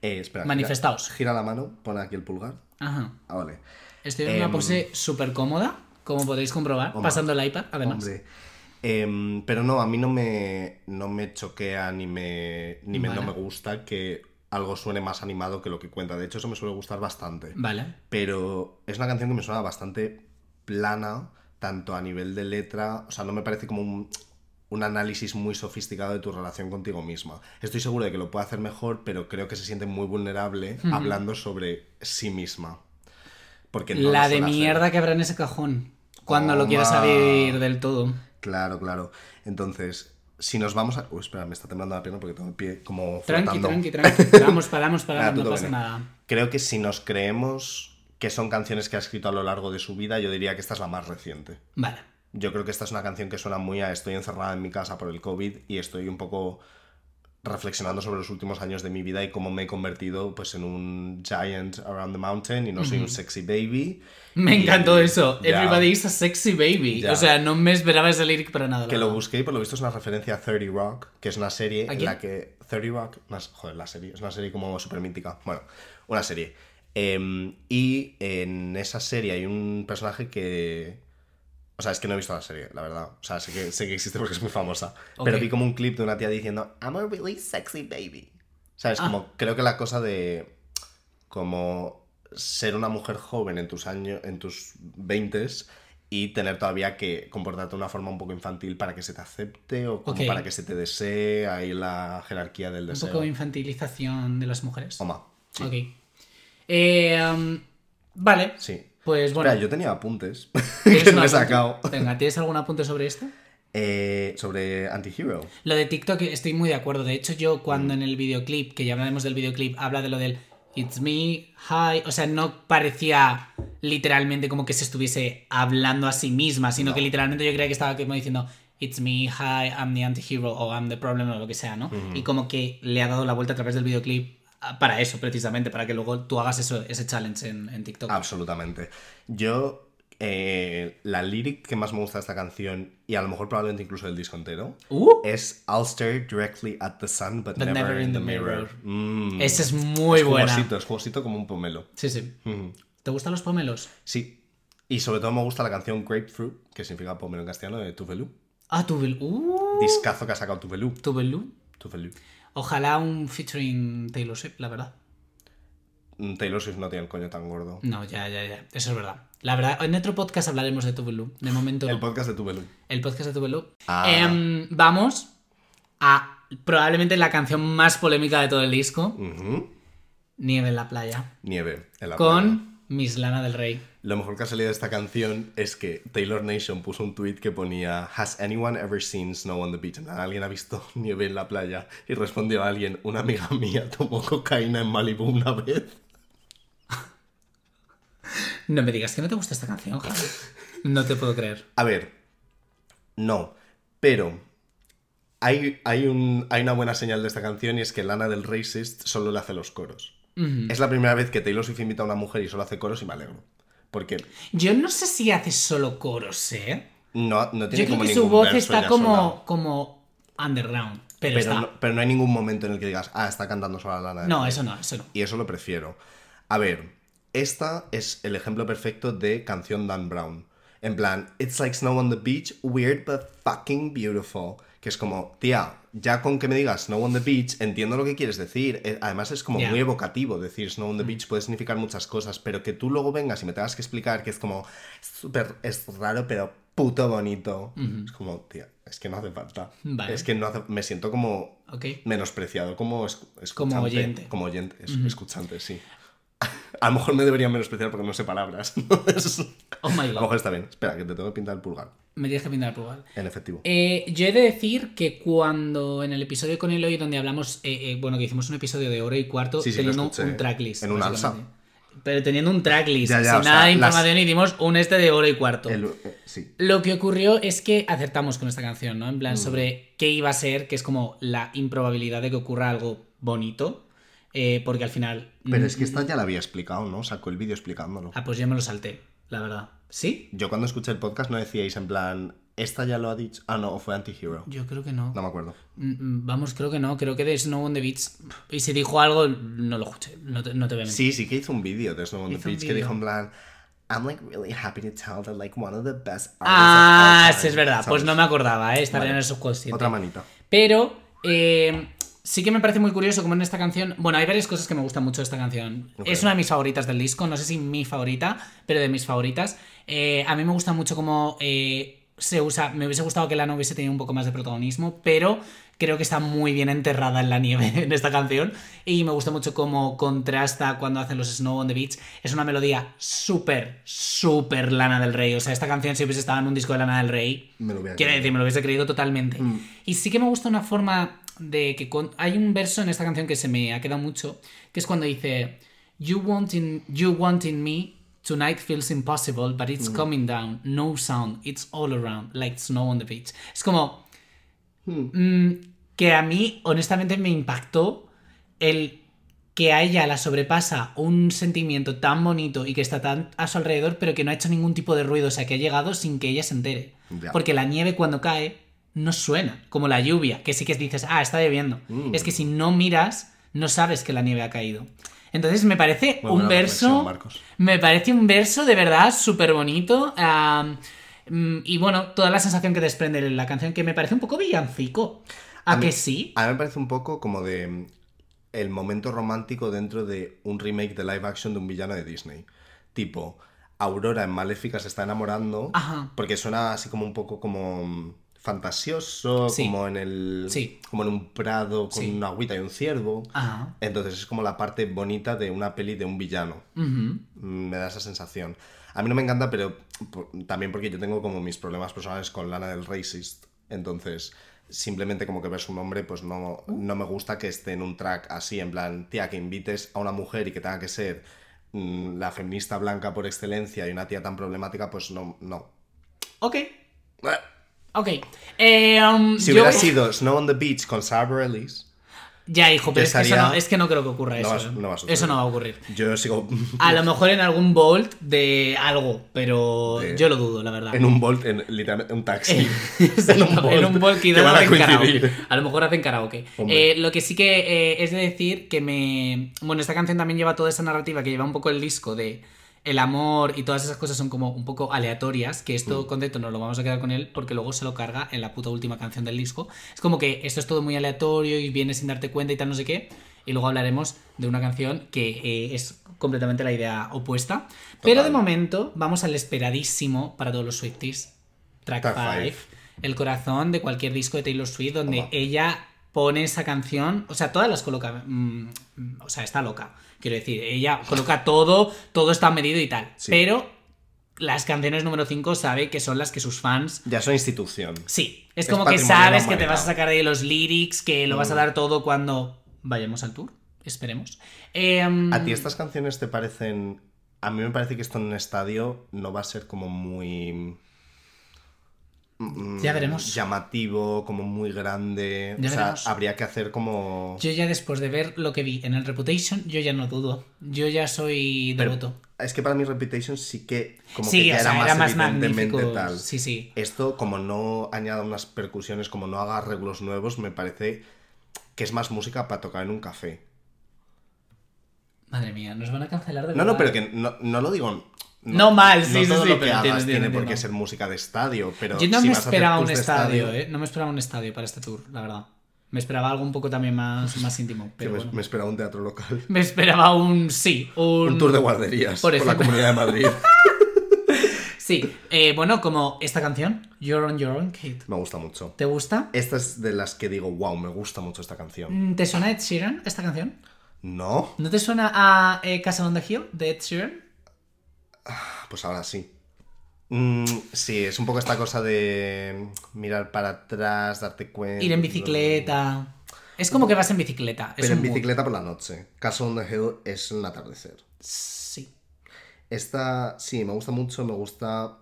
Eh, espera, Manifestaos. Gira, la mano, pon aquí el pulgar. Ajá. Ah, vale. Estoy en una Em, pose súper cómoda, como podéis comprobar, Hombre. pasando el iPad, además. Hombre. Em, pero no, a mí no me, no me choquea ni me, ni me, no me gusta que algo suene más animado que lo que cuenta. De hecho, eso me suele gustar bastante. Vale. Pero es una canción que me suena bastante plana, tanto a nivel de letra, o sea, no me parece como un, un análisis muy sofisticado de tu relación contigo misma. Estoy seguro de que lo puede hacer mejor, pero creo que se siente muy vulnerable hablando sobre sí misma. Porque no la de hacer. mierda que habrá en ese cajón, cuando lo quieras abrir del todo. Claro, claro. Entonces, si nos vamos a... Uy, espera, me está temblando la pierna porque tengo el pie como Tranqui, tranqui, tranqui. Paramos, paramos, paramos, no pasa nada. Creo que si nos creemos que son canciones que ha escrito a lo largo de su vida, yo diría que esta es la más reciente. Vale. Yo creo que esta es una canción que suena muy a estoy encerrada en mi casa por el COVID y estoy un poco reflexionando sobre los últimos años de mi vida y cómo me he convertido pues en un giant around the mountain y no soy un sexy baby. Me Y- encantó eso. Everybody is a sexy baby. O sea, no me esperaba ese lyric para nada. Que lo busqué y por lo visto es una referencia a 30 Rock, que es una serie ¿A en la que... 30 Rock, una- joder, la serie, es una serie como súper mítica. Bueno, una serie. Em, y en esa serie hay un personaje que... O sea, es que no he visto la serie, la verdad. O sea, sé que, sé que existe porque es muy famosa. Pero vi como un clip de una tía diciendo, I'm a really sexy baby. ¿Sabes? Ah. Como, creo que la cosa de... Como ser una mujer joven en tus años, en tus 20 y tener todavía que comportarte de una forma un poco infantil para que se te acepte o como para que se te desee, ahí la jerarquía del Un deseo. poco de infantilización de las mujeres. Oma, sí. Ok. Eh, um, vale. Sí. Pues bueno. Espera, yo tenía apuntes ¿tienes que no he sacado. Venga, ¿tienes algún apunte sobre esto? Eh, sobre Antihero. Lo de TikTok estoy muy de acuerdo. De hecho, yo cuando en el videoclip, que ya hablaremos del videoclip, habla de lo del It's me, hi. O sea, no parecía literalmente como que se estuviese hablando a sí misma, sino que literalmente yo creía que estaba como diciendo It's me, hi, I'm the anti-hero o I'm the problem o lo que sea, ¿no? Y como que le ha dado la vuelta a través del videoclip para eso, precisamente, para que luego tú hagas eso, ese challenge en, en TikTok. Absolutamente. Yo, eh, la lyric que más me gusta de esta canción, y a lo mejor probablemente incluso del disco entero, Uh, es I'll stare directly at the sun, but, But never, in the mirror. Mm. Esa es muy es buena. jugosito, es jugosito como un pomelo. Sí, sí. Mm. ¿Te gustan los pomelos? Sí. Y sobre todo me gusta la canción Grapefruit, que significa pomelo en castellano, de Tuvalu. Ah, Tubel. Uh, Discazo que ha sacado Tuvalu. Tubelú. Tuvalu. Ojalá un featuring Taylor Swift, la verdad. Mm, Taylor Swift no tiene el coño tan gordo. No, ya, ya, ya. Eso es verdad. La verdad, en otro podcast hablaremos de Tubelú. De momento no. El podcast de Tuvalu. El podcast de Tubelú. Ah. Em, vamos a probablemente la canción más polémica de todo el disco. Nieve en la playa. Nieve en la playa. Con Miss Lana del Rey. Lo mejor que ha salido de esta canción es que Taylor Nation puso un tweet que ponía Has anyone ever seen snow on the beach? ¿Alguien ha visto nieve en la playa? Y respondió alguien, una amiga mía tomó cocaína en Malibu una vez. No me digas que no te gusta esta canción, Javi. No te puedo creer. A ver, no, pero hay, hay, un, hay una buena señal de esta canción y es que Lana del Racist solo le hace los coros. Es la primera vez que Taylor Swift invita a una mujer y solo hace coros y me alegro. Porque Yo no sé si hace solo coros, ¿eh? no, no tiene Yo creo que su voz está como, como underground. Pero, Pero está. no, pero no hay ningún momento en el que digas, ah, está cantando sola Lana No, eso no, eso no. Y eso lo prefiero. A ver, esta es el ejemplo perfecto de canción Dan Brown. En plan, it's like snow on the beach, weird but fucking beautiful. Que es como, tía, ya con que me digas snow on the beach, entiendo lo que quieres decir. Eh, Además es como muy evocativo decir snow on the beach, puede significar muchas cosas, pero que tú luego vengas y me tengas que explicar que es como, súper, es raro, pero puto bonito. Es como, tía, es que no hace falta. Vale. Es que no hace, me siento como menospreciado como es- escuchante. Como oyente. Como oyente, es- escuchante, sí. A lo mejor me deberían menospreciar porque no sé palabras. Oh my A lo god. mejor está bien. Espera, que te tengo que pintar el pulgar. Me tienes que pintar el pulgar. En efectivo. Eh, yo he de decir que cuando en el episodio con Eloy, donde hablamos, eh, eh, bueno, que hicimos un episodio de hora y cuarto, Sí, sí, lo teniendo escuché. un tracklist. En un alza. Pero teniendo un tracklist, Ya, ya, sin sea, nada de las- información, hicimos un este de hora y cuarto. El- sí. Lo que ocurrió es que acertamos con esta canción, ¿no? En Mm. plan, sobre qué iba a ser, que es como la improbabilidad de que ocurra algo bonito, eh, porque al final... Pero mm, es que esta ya la había explicado, ¿no? Sacó el vídeo explicándolo. Ah, pues yo me lo salté, la verdad. ¿Sí? Yo cuando escuché el podcast no decíais en plan, esta ya lo ha dicho. Ah, no, fue Antihero. Yo creo que no. No me acuerdo. Mm, mm, Vamos, creo que no. Creo que de Snow on the Beach. Y si dijo algo, no lo escuché. No te, no te voy a mentir. Sí, sí que hizo un vídeo de Snow on the Beach que dijo en plan, I'm like really happy to tell that like one of the best artists Ah, sí, es time", verdad. Pues no me acordaba, ¿eh? Estaría Vale. en el subconsciente. Otra manita. Pero eh, sí que me parece muy curioso como en esta canción. Bueno, hay varias cosas que me gustan mucho de esta canción. Es una de mis favoritas del disco. No sé si mi favorita, pero de mis favoritas. Eh, a mí me gusta mucho cómo eh, se usa. Me hubiese gustado que la no hubiese tenido un poco más de protagonismo, pero creo que está muy bien enterrada en la nieve en esta canción. Y me gusta mucho cómo contrasta cuando hacen los Snow on the Beach. Es una melodía súper, súper Lana del Rey. O sea, esta canción si hubiese estado en un disco de Lana del Rey. Me lo voy a Quiero creer. decir, me lo hubiese creído totalmente. Mm. Y sí que me gusta una forma de que con- hay un verso en esta canción que se me ha quedado mucho, que es cuando dice You wanting, you wanting me tonight feels impossible, but Mm. it's coming down, no sound, it's all around, like snow on the beach. Es como mm, que a mí honestamente me impactó el que a ella la sobrepasa un sentimiento tan bonito y que está tan a su alrededor, pero que no ha hecho ningún tipo de ruido, o sea, que ha llegado sin que ella se entere. Porque la nieve cuando cae no suena, como la lluvia, que sí que dices, ah, está lloviendo. Mm. Es que si no miras, no sabes que la nieve ha caído. Entonces me parece Muy un verso... Marcos. Me parece un verso de verdad súper bonito. mm, y bueno, toda la sensación que desprende la canción, que me parece un poco villancico. ¿A, mí- que sí? A mí me parece un poco como de mm, el momento romántico dentro de un remake de live action de un villano de Disney. Tipo, Aurora en Maléfica se está enamorando Ajá. porque suena así como un poco como fantasioso, Sí. como en el. Sí. Como en un prado con Sí. una agüita y un ciervo. Ajá. Entonces es como la parte bonita de una peli de un villano. Mm, Me da esa sensación. A mí no me encanta, pero por- también porque yo tengo como mis problemas personales con Lana del Racist. Entonces, simplemente como que ves un hombre, pues no, no me gusta que esté en un track así, en plan, tía, que invites a una mujer y que tenga que ser mm, la feminista blanca por excelencia y una tía tan problemática, pues no, no. Ok. Ok. Eh, um, Si yo hubiera sido Snow on the Beach con Sarah Bareilles, Ya, hijo, pero es que, eso no, es que no creo que ocurra No eso. ¿eh? no va eso no va a ocurrir. yo sigo A lo mejor en algún Bolt de algo, pero De- yo lo dudo, la verdad. en un Bolt, en literalmente un taxi. Exacto, en un Bolt que que van a coincidir. A lo mejor hacen karaoke. Eh, lo que sí que eh, es de decir que me. Bueno, esta canción también lleva toda esa narrativa que lleva un poco el disco de el amor y todas esas cosas son como un poco aleatorias, que esto Mm. contento nos lo vamos a quedar con él porque luego se lo carga en la puta última canción del disco. Es como que esto es todo muy aleatorio y viene sin darte cuenta y tal, no sé qué. Y luego hablaremos de una canción que eh, es completamente la idea opuesta. Pero de momento vamos al esperadísimo para todos los Swifties. Track Track 5. five. El corazón de cualquier disco de Taylor Swift donde ella pone esa canción, o sea, todas las coloca, mm, o sea, está loca, quiero decir, ella coloca todo, todo está medido y tal, Sí. pero las canciones número 5 sabe que son las que sus fans... Ya son institución. Sí, es Es como que sabes que te vas a sacar de ahí los lyrics, que lo Mm. vas a dar todo cuando vayamos al tour, esperemos. Em, ¿A ti estas canciones te parecen.? A mí me parece que esto en un estadio no va a ser como muy. Mm, Ya veremos. Llamativo, como muy grande. Ya o sea, veremos. habría que hacer como. Yo ya después de ver lo que vi en el Reputation, yo ya no dudo, yo ya soy Pero devoto. es que para mí Reputation sí que. Como sí, que ya o sea, era era más, más evidentemente magnífico. tal. Sí, sí. Esto, como no añada unas percusiones, como no haga arreglos nuevos, me parece que es más música para tocar en un café. Madre mía, nos van a cancelar de No, no, verdad. pero que no, no lo digo. No mal, sí, sí, todo sí, lo que hagas entiendo, tiene por qué ser música de estadio, pero Yo no si me vas esperaba un estadio, ¿eh? No me esperaba un estadio para este tour, la verdad. Me esperaba algo un poco también más, más íntimo. Pero me, bueno. me esperaba un teatro local. Me esperaba un sí, un, Un tour de guarderías Por por, la. Comunidad de Madrid. Sí, eh, bueno, como esta canción, You're on Your Own Kid. me gusta mucho. ¿Te gusta? Esta es de las que digo, wow, me gusta mucho esta canción. Mm, ¿Te suena Ed Sheeran esta canción? ¿No? ¿No te suena a eh, Castle on the Hill de Ed Sheeran? Pues ahora sí. Mm, sí, es un poco esta cosa de mirar para atrás, darte cuenta. Ir en bicicleta. Es como que vas en bicicleta. Es Pero en mood. bicicleta por la noche. Castle on the Hill es un atardecer. Sí. Esta, sí, me gusta mucho, me gusta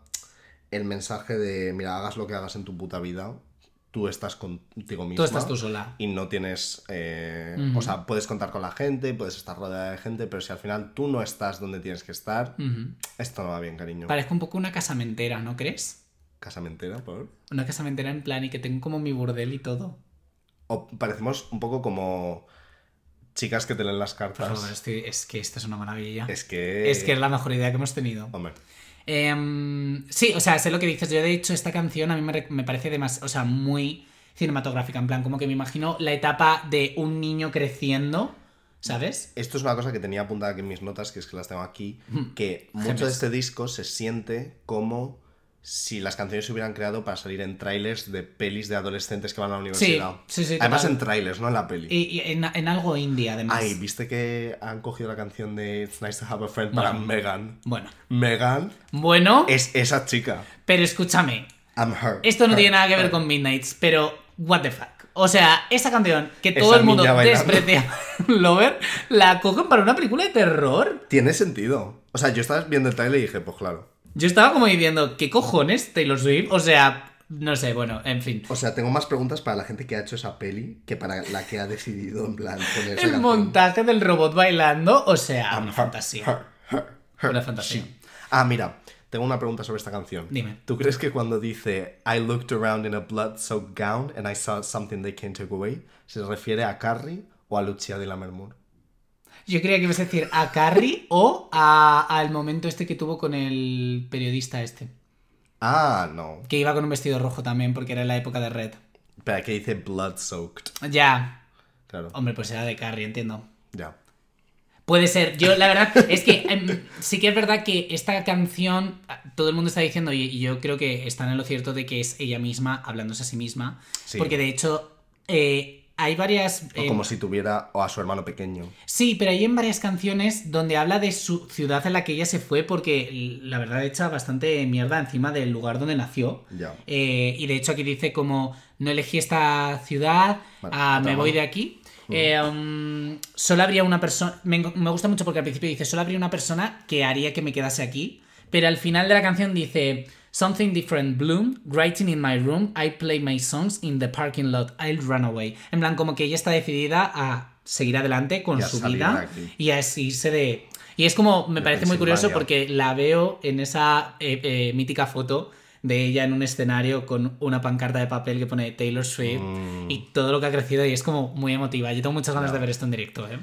el mensaje de, mira, hagas lo que hagas en tu puta vida, tú estás contigo mismo. Tú estás tú sola. Y no tienes, eh, o sea, puedes contar con la gente, puedes estar rodeada de gente, pero si al final tú no estás donde tienes que estar, esto no va bien, cariño. Parezco un poco una casamentera, ¿no crees? Casamentera, por... Una casamentera en plan y que tengo como mi burdel y todo. O parecemos un poco como chicas que te leen las Por cartas. favor, estoy- es que esto es una maravilla. Es que... Es que es la mejor idea que hemos tenido. Hombre, Em, sí, o sea, sé lo que dices. Yo, de hecho, esta canción a mí me, re- me parece demas- o sea, muy cinematográfica. En plan, como que me imagino la etapa de un niño creciendo, ¿sabes? Esto es una cosa que tenía apuntada aquí en mis notas, que es que las tengo aquí, que mucho de este disco se siente como si las canciones se hubieran creado para salir en trailers de pelis de adolescentes que van a la universidad. sí, sí, Además total. en trailers, no en la peli. Y, y en, en algo indie, además. Ay, ¿viste que han cogido la canción de It's Nice to Have a Friend Bueno. para Megan? Bueno. Megan Bueno, es esa chica. pero escúchame. I'm her. Esto no Her, tiene nada que ver her. con Midnights, pero what the fuck. O sea, esa canción que Esa todo el mundo desprecia Lover, la cogen para una película de terror. Tiene sentido. O sea, yo estaba viendo el trailer y dije, pues claro. Yo estaba como diciendo, ¿qué cojones Taylor Swift? O sea, no sé, bueno, en fin. O sea, tengo más preguntas para la gente que ha hecho esa peli que para la que ha decidido, en plan, poner El canción. montaje del robot bailando, o sea, una her, fantasía. her, her, her, Una fantasía. she. Ah, mira, tengo una pregunta sobre esta canción. Dime. ¿Tú crees que cuando dice I looked around in a blood-soaked gown and I saw something they can't take away, se refiere a Carrie o a Lucia de la Mermur? Yo creía que ibas a decir a Carrie o a- al momento este que tuvo con el periodista este. Ah, no. Que iba con un vestido rojo también porque era en la época de Red. Espera, que dice blood-soaked. Ya. Claro, Hombre, pues era de Carrie, entiendo. ya. Puede ser. Yo, la verdad, es que em, sí que es verdad que esta canción, todo el mundo está diciendo, y, yo creo que están en lo cierto de que es ella misma hablándose a sí misma. Porque de hecho, eh, hay varias. O como si tuviera o a su hermano pequeño. Sí, pero hay en varias canciones donde habla de su ciudad en la que ella se fue porque la verdad echa bastante mierda encima del lugar donde nació. Eh, y de hecho aquí dice como no elegí esta ciudad, ah, me voy de aquí. Eh, um, solo habría una persona. Me, gusta mucho porque al principio dice: Solo habría una persona que haría que me quedase aquí. Pero al final de la canción dice: Something different bloomed, writing in my room. I play my songs in the parking lot. I'll run away. En plan, como que ella está decidida a seguir adelante con su vida y a irse de. Y es como, me parece muy curioso porque la veo en esa eh, eh, mítica foto de ella en un escenario con una pancarta de papel que pone Taylor Swift mm. y todo lo que ha crecido y es como muy emotiva. Yo tengo muchas ganas de ver esto en directo, ¿eh?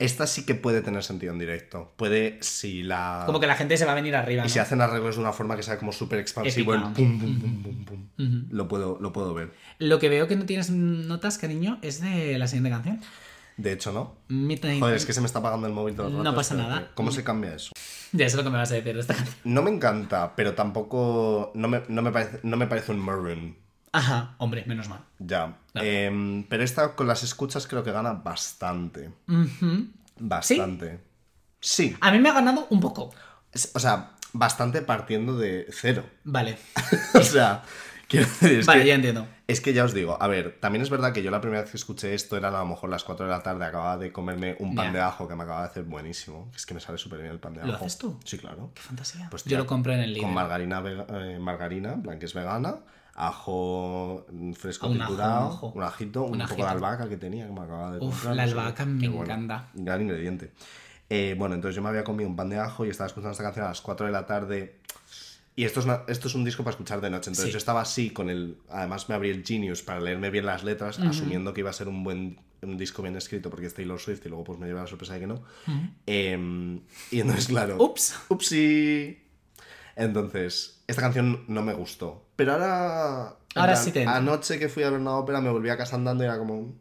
Esta sí que puede tener sentido en directo. Puede, si la. Como que la gente se va a venir arriba. Y si hacen arreglos de una forma que sea como súper expansivo, el pum, pum, pum, pum, pum. Lo, puedo, lo puedo ver. Lo que veo que no tienes notas, cariño, es de la siguiente canción. De hecho, ¿no? Joder, es que se me está apagando el móvil todo el rato. No pasa nada. ¿Cómo se cambia eso? Ya sé lo que me vas a decir de esta No me encanta, pero tampoco. No me, parece, no me parece un maroon. Ajá, hombre, menos mal. Ya. Em, pero esta con las escuchas creo que gana bastante. Bastante. ¿Sí? A mí me ha ganado un poco. O sea, bastante partiendo de cero. Vale. o sea, vale, ya entiendo. Es que ya os digo, a ver, también es verdad que yo la primera vez que escuché esto era a lo mejor las 4 de la tarde, acababa de comerme un pan de ajo que me acaba de hacer buenísimo. Es que me sale súper bien el pan de ajo. ¿Lo haces tú? Sí, claro. Qué fantasía. Pues, yo lo compré en el libro. Con margarina, eh, margarina, es vegana, ajo fresco un triturado, un, ajito, un, poco de albahaca que tenía que me acababa de Uf, la albahaca me encanta. gran ingrediente. Eh, bueno, entonces yo me había comido un pan de ajo y estaba escuchando esta canción a las 4 de la tarde y esto es, esto es un disco para escuchar de noche. Entonces yo estaba así con el... Además me abrí el Genius para leerme bien las letras, asumiendo que iba a ser un buen un disco bien escrito porque es Taylor Swift y luego pues me lleva la sorpresa de que no. Em, y entonces, claro... Ups. Upsi. Entonces, esta canción no me gustó. Pero ahora... Ahora sí te Anoche que fui a ver una ópera me volví a casa andando y era como...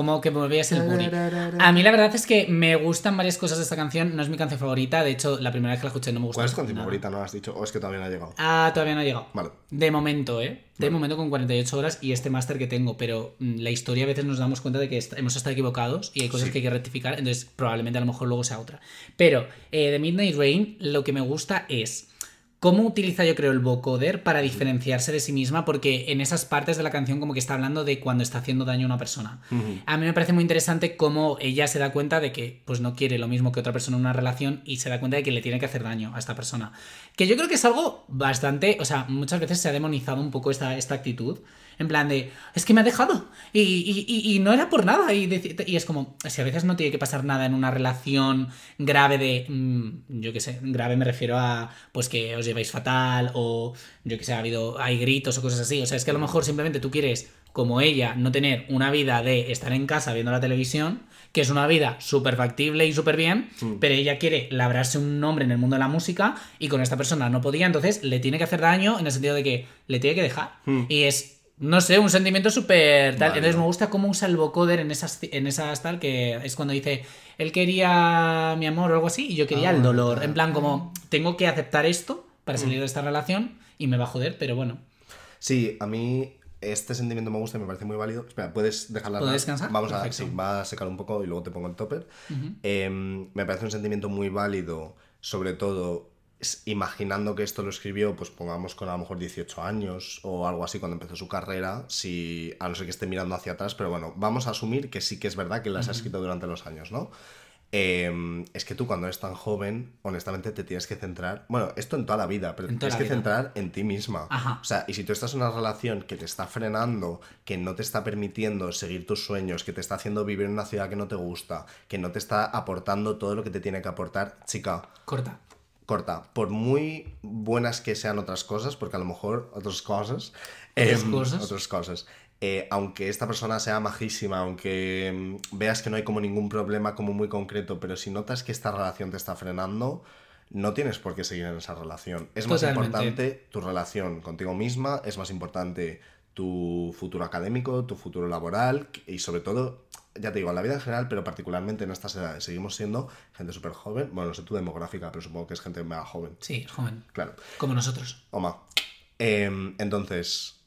Como que volvías el booty. A mí la verdad es que me gustan varias cosas de esta canción. No es mi canción favorita. De hecho, la primera vez que la escuché no me gustó. ¿Cuál es tu canción favorita? ¿No lo has dicho? ¿O es que todavía no ha llegado? Ah, todavía no ha llegado. Vale. De momento, ¿eh? De momento con 48 horas y este máster que tengo. Pero mm, la historia a veces nos damos cuenta de que hemos estado equivocados y hay cosas que hay que rectificar. Entonces, probablemente a lo mejor luego sea otra. Pero eh, de Midnight Rain, lo que me gusta es cómo utiliza yo creo el vocoder para diferenciarse de sí misma, porque en esas partes de la canción como que está hablando de cuando está haciendo daño a una persona. A mí me parece muy interesante cómo ella se da cuenta de que pues no quiere lo mismo que otra persona en una relación y se da cuenta de que le tiene que hacer daño a esta persona. Que yo creo que es algo bastante, o sea, muchas veces se ha demonizado un poco esta, esta actitud. En plan de, es que me ha dejado y, no era por nada. Y, y, es como, si a veces no tiene que pasar nada en una relación grave de, mm, yo qué sé, grave me refiero a, pues que os lleváis fatal o, yo qué sé, ha habido, hay gritos o cosas así. O sea, es que a lo mejor simplemente tú quieres, como ella, no tener una vida de estar en casa viendo la televisión que es una vida súper factible y súper bien, mm. pero ella quiere labrarse un nombre en el mundo de la música y con esta persona no podía, entonces le tiene que hacer daño en el sentido de que le tiene que dejar. Mm. Y es no sé, un sentimiento súper tal. Entonces me gusta cómo usa el vocoder en esas, en esas tal, que es cuando dice, él quería mi amor o algo así, y yo quería ah, el dolor. En plan, como, tengo que aceptar esto para mm. salir de esta relación y me va a joder, pero bueno. Sí, a mí este sentimiento me gusta y me parece muy válido. Espera, ¿puedes dejarla? ¿Puedes descansar? Vamos a, sí, va a secar un poco y luego te pongo el topper. Em, me parece un sentimiento muy válido, sobre todo imaginando que esto lo escribió, pues pongamos con a lo mejor 18 años o algo así cuando empezó su carrera, si, a no ser que esté mirando hacia atrás, pero bueno, vamos a asumir que sí que es verdad que las ha escrito durante los años, ¿no? Em, es que tú cuando eres tan joven, honestamente te tienes que centrar, bueno, esto en toda la vida, pero tienes que centrar en ti misma. O sea, y si tú estás en una relación que te está frenando, que no te está permitiendo seguir tus sueños, que te está haciendo vivir en una ciudad que no te gusta, que no te está aportando todo lo que te tiene que aportar, chica. Corta corta, por muy buenas que sean otras cosas, porque a lo mejor otras cosas, otras em, cosas, otras cosas. Eh, aunque esta persona sea majísima, aunque em, veas que no hay como ningún problema como muy concreto, pero si notas que esta relación te está frenando, no tienes por qué seguir en esa relación. Es más importante tu relación contigo misma, es más importante tu futuro académico, tu futuro laboral y sobre todo, ya te digo, en la vida en general, pero particularmente en estas edades. Seguimos siendo gente súper joven. Bueno, no sé tu demográfica, pero supongo que es gente mega joven. Sí, joven. Claro. Como nosotros. Oma. Em, entonces,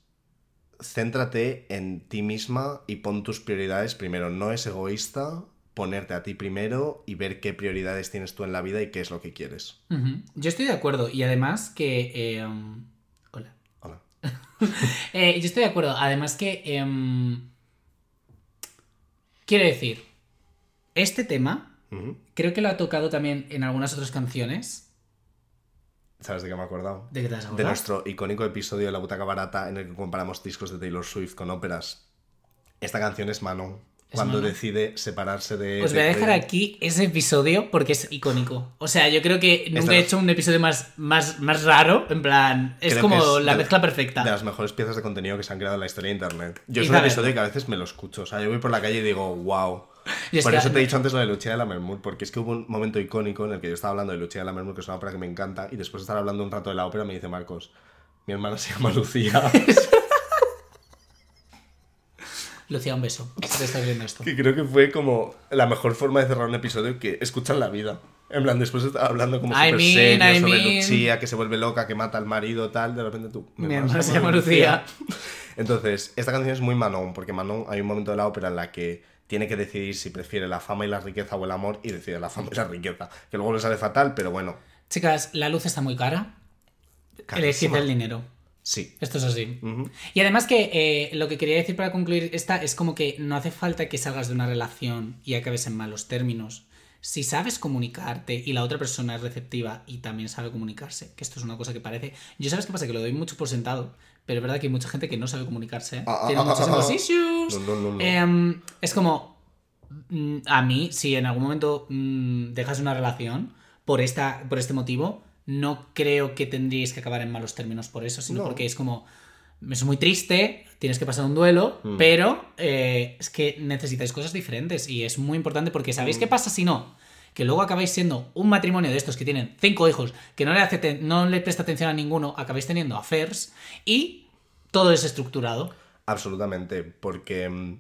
céntrate en ti misma y pon tus prioridades primero. No es egoísta ponerte a ti primero y ver qué prioridades tienes tú en la vida y qué es lo que quieres. Yo estoy de acuerdo. Y además que. eh, um. Hola. Eh, yo estoy de acuerdo. Además que. em, quiero decir. Este tema. Creo que lo ha tocado también en algunas otras canciones. ¿Sabes de qué me he acordado? ¿De qué te has De acordado? nuestro icónico episodio de La Butaca Barata en el que comparamos discos de Taylor Swift con óperas. Esta canción es Manon. ¿Es Cuando decide separarse de. Os voy a de dejar aquí ese episodio porque es icónico. O sea, yo creo que nunca Esta- he hecho un episodio más, más, más raro. En plan, es Creo como que es la mezcla perfecta. De las mejores piezas de contenido que se han creado en la historia de internet. Yo es un episodio que a veces me lo escucho. O sea, yo voy por la calle y digo, wow. Y Por que- eso te he dicho antes lo de Lucia de la Mermur, porque es que hubo un momento icónico en el que yo estaba hablando de Lucia de la Mermur, que es una ópera que me encanta, y después de estar hablando un rato de la ópera me dice Marcos, mi hermana se llama Lucía. Lucía, un beso. Si te estás viendo esto. que creo que fue como la mejor forma de cerrar un episodio que escuchan la vida. En plan, después hablando como I mean, serio I sobre mean. Lucía, que se vuelve loca, que mata al marido, tal, de repente tú... Mi hermana se llama Lucía. Entonces, esta canción es muy Manon, porque Manon hay un momento de la ópera en la que tiene que decidir si prefiere la fama y la riqueza o el amor, y decide la fama y la riqueza. Que luego le sale fatal, pero bueno, Chicas, la luz está muy cara. Elegid carísima. el dinero. Sí. Esto es así. Y además que eh, lo que quería decir para concluir esta es como que no hace falta que salgas de una relación y acabes en malos términos. Si sabes comunicarte y la otra persona es receptiva y también sabe comunicarse, que esto es una cosa que parece... Yo sabes qué pasa, que lo doy mucho por sentado, pero es verdad que hay mucha gente que no sabe comunicarse. Ah, ah, Tiene ah, muchísimos ah, ah. issues. No, no, no, no. Em, es como... mm, A mí, si en algún momento mm, dejas una relación por, esta, por este motivo, no creo que tendríais que acabar en malos términos por eso, sino No. porque es como... Es muy triste, tienes que pasar un duelo, Mm. pero eh, es que necesitáis cosas diferentes y es muy importante porque ¿sabéis Mm. qué pasa si no? Que luego acabáis siendo un matrimonio de estos que tienen cinco hijos, que no le, hace no le presta atención a ninguno, acabáis teniendo affairs y todo es estructurado. Absolutamente, porque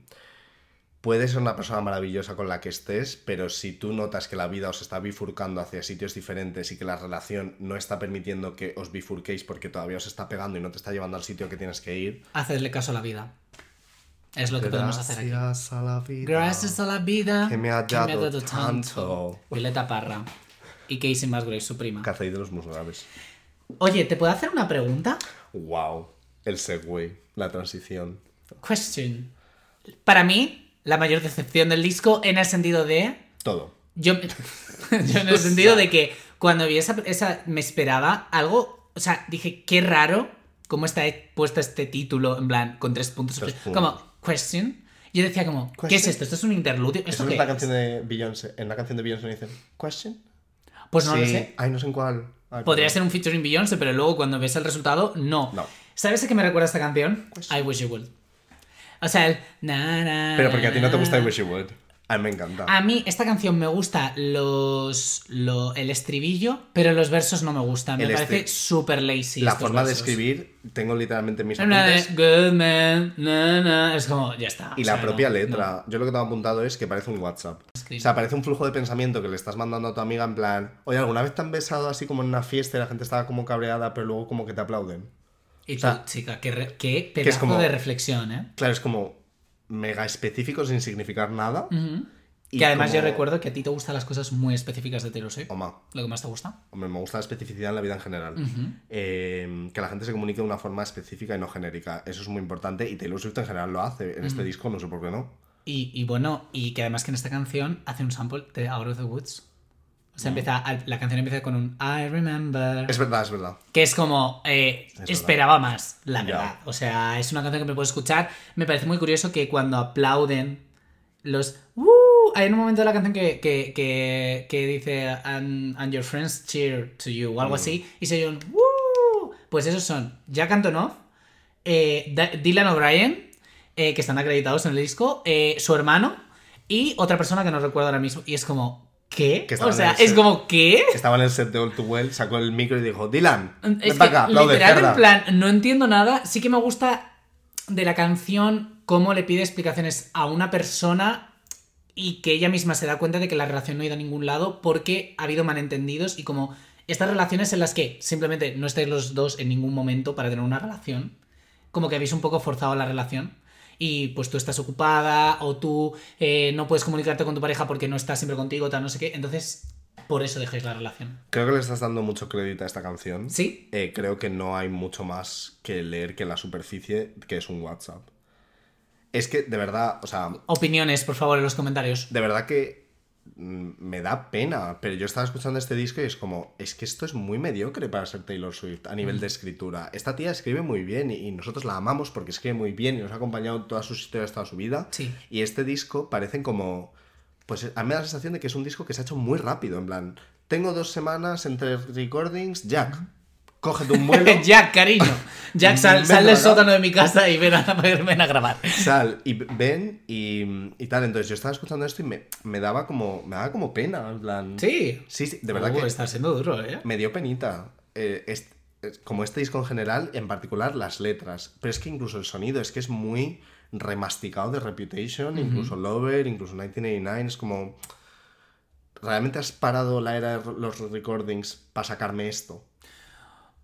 puedes ser una persona maravillosa con la que estés, pero si tú notas que la vida os está bifurcando hacia sitios diferentes y que la relación no está permitiendo que os bifurquéis porque todavía os está pegando y no te está llevando al sitio que tienes que ir, Hacedle caso a la vida. Es lo que podemos hacer aquí. Gracias a la vida. Gracias a la vida Que me ha dado tanto. Violeta Parra. Y Casey Musgrave, su prima. Cacéis de los muy graves. Oye, ¿te puedo hacer una pregunta? Wow, el segue, la transición. Question. Para mí, la mayor decepción del disco en el sentido de. Todo. Yo, yo en el sentido de que cuando vi esa, esa me esperaba algo. O sea, dije, qué raro cómo está puesto este título, en plan, con tres puntos. Tres puntos. Como, question. Yo decía como, ¿qué es Question. esto? ¿Esto es un interludio? ¿Esto no qué es la es? canción de Beyoncé. En la canción de Beyoncé dicen, ¿question? Pues no lo Sí. sé. Ay, no sé en cuál. Ay, Podría ser un featuring Beyoncé, pero luego cuando ves el resultado, no. No. ¿Sabes a qué me recuerda esta canción? Question. I Wish You Would. O sea, el... na, na, Pero porque a ti no te gusta I. Wish You Would. A mí me encanta. A mí esta canción me gusta los, lo- el estribillo, pero los versos no me gustan. Me El parece súper lazy. la forma de escribir, tengo literalmente mis apuntes. good man, na, na, es como, ya está. Y o la sea, propia no, letra. Yo lo que tengo apuntado es que parece un WhatsApp. Escribe. O sea, parece un flujo de pensamiento que le estás mandando a tu amiga en plan, oye, ¿alguna vez te han besado así como en una fiesta y la gente estaba como cabreada, pero luego como que te aplauden? Y tú, sea, chica, qué, re- qué es pedazo como- de reflexión, ¿eh? Claro, es como mega específico sin significar nada. Ujú. y Que además yo como- recuerdo que a ti te gustan las cosas muy específicas de Taylor Swift. Oma, Lo que más te gusta. hombre, me gusta la especificidad en la vida en general. Eh, que la gente se comunique de una forma específica y no genérica. Eso es muy importante y Taylor Swift en general lo hace. En este disco no sé por qué no. Y, y bueno, y que además que en esta canción hace un sample de Out of the Woods. O sea, empieza, la canción empieza con un I remember. Es verdad, es verdad. Que es como, eh, esperaba más, la verdad. O sea, es una canción que me puedo escuchar. Me parece muy curioso que cuando aplauden los... Hay un momento de la canción que, que, que, que dice and, and your friends cheer to you o Mm. algo así. Y se oye un... Pues esos son Jack Antonoff, eh, Dylan O'Brien, eh, que están acreditados en el disco, su hermano y otra persona que no recuerdo ahora mismo. Y es como, ¿qué? Que o sea, es set. como, ¿qué? Estaba en el set de All Too Well, sacó el micro y dijo, Dylan, ven Es para que, acá, aplaude, literal, cerda". en plan, no entiendo nada. Sí que me gusta de la canción cómo le pide explicaciones a una persona y que ella misma se da cuenta de que la relación no ha ido a ningún lado porque ha habido malentendidos y como estas relaciones en las que simplemente no estáis los dos en ningún momento para tener una relación, como que habéis un poco forzado la relación y pues tú estás ocupada o tú eh, no puedes comunicarte con tu pareja porque no está siempre contigo, tal, no sé qué, entonces por eso dejáis la relación. Creo que le estás dando mucho crédito a esta canción. ¿Sí? Eh, creo que no hay mucho más que leer que en la superficie, que es un WhatsApp. Es que, de verdad, o sea, Opiniones, por favor, en los comentarios. de verdad que me da pena, pero yo estaba escuchando este disco y es como, es que esto es muy mediocre para ser Taylor Swift a nivel de escritura. Esta tía escribe muy bien y, y nosotros la amamos porque escribe muy bien y nos ha acompañado en todas sus historias toda su vida. Sí. Y este disco parecen como, pues a mí me da la sensación de que es un disco que se ha hecho muy rápido, en plan, tengo dos semanas entre recordings, Jack, cógete un vuelo. Jack, cariño. Jack, sal, sal del sótano de mi casa y ven a, ven a grabar. Sal y ven y, y tal. Entonces yo estaba escuchando esto y me, me daba como me daba como pena, en plan. Sí. Sí, sí, de verdad Uh, que Está siendo duro, ¿eh? me dio penita. Eh, es- es- como este disco en general, en particular las letras. Pero es que incluso el sonido es que es muy remasticado de Reputation, incluso Lover, incluso 1989. Es como. ¿Realmente has parado la era de los recordings para sacarme esto?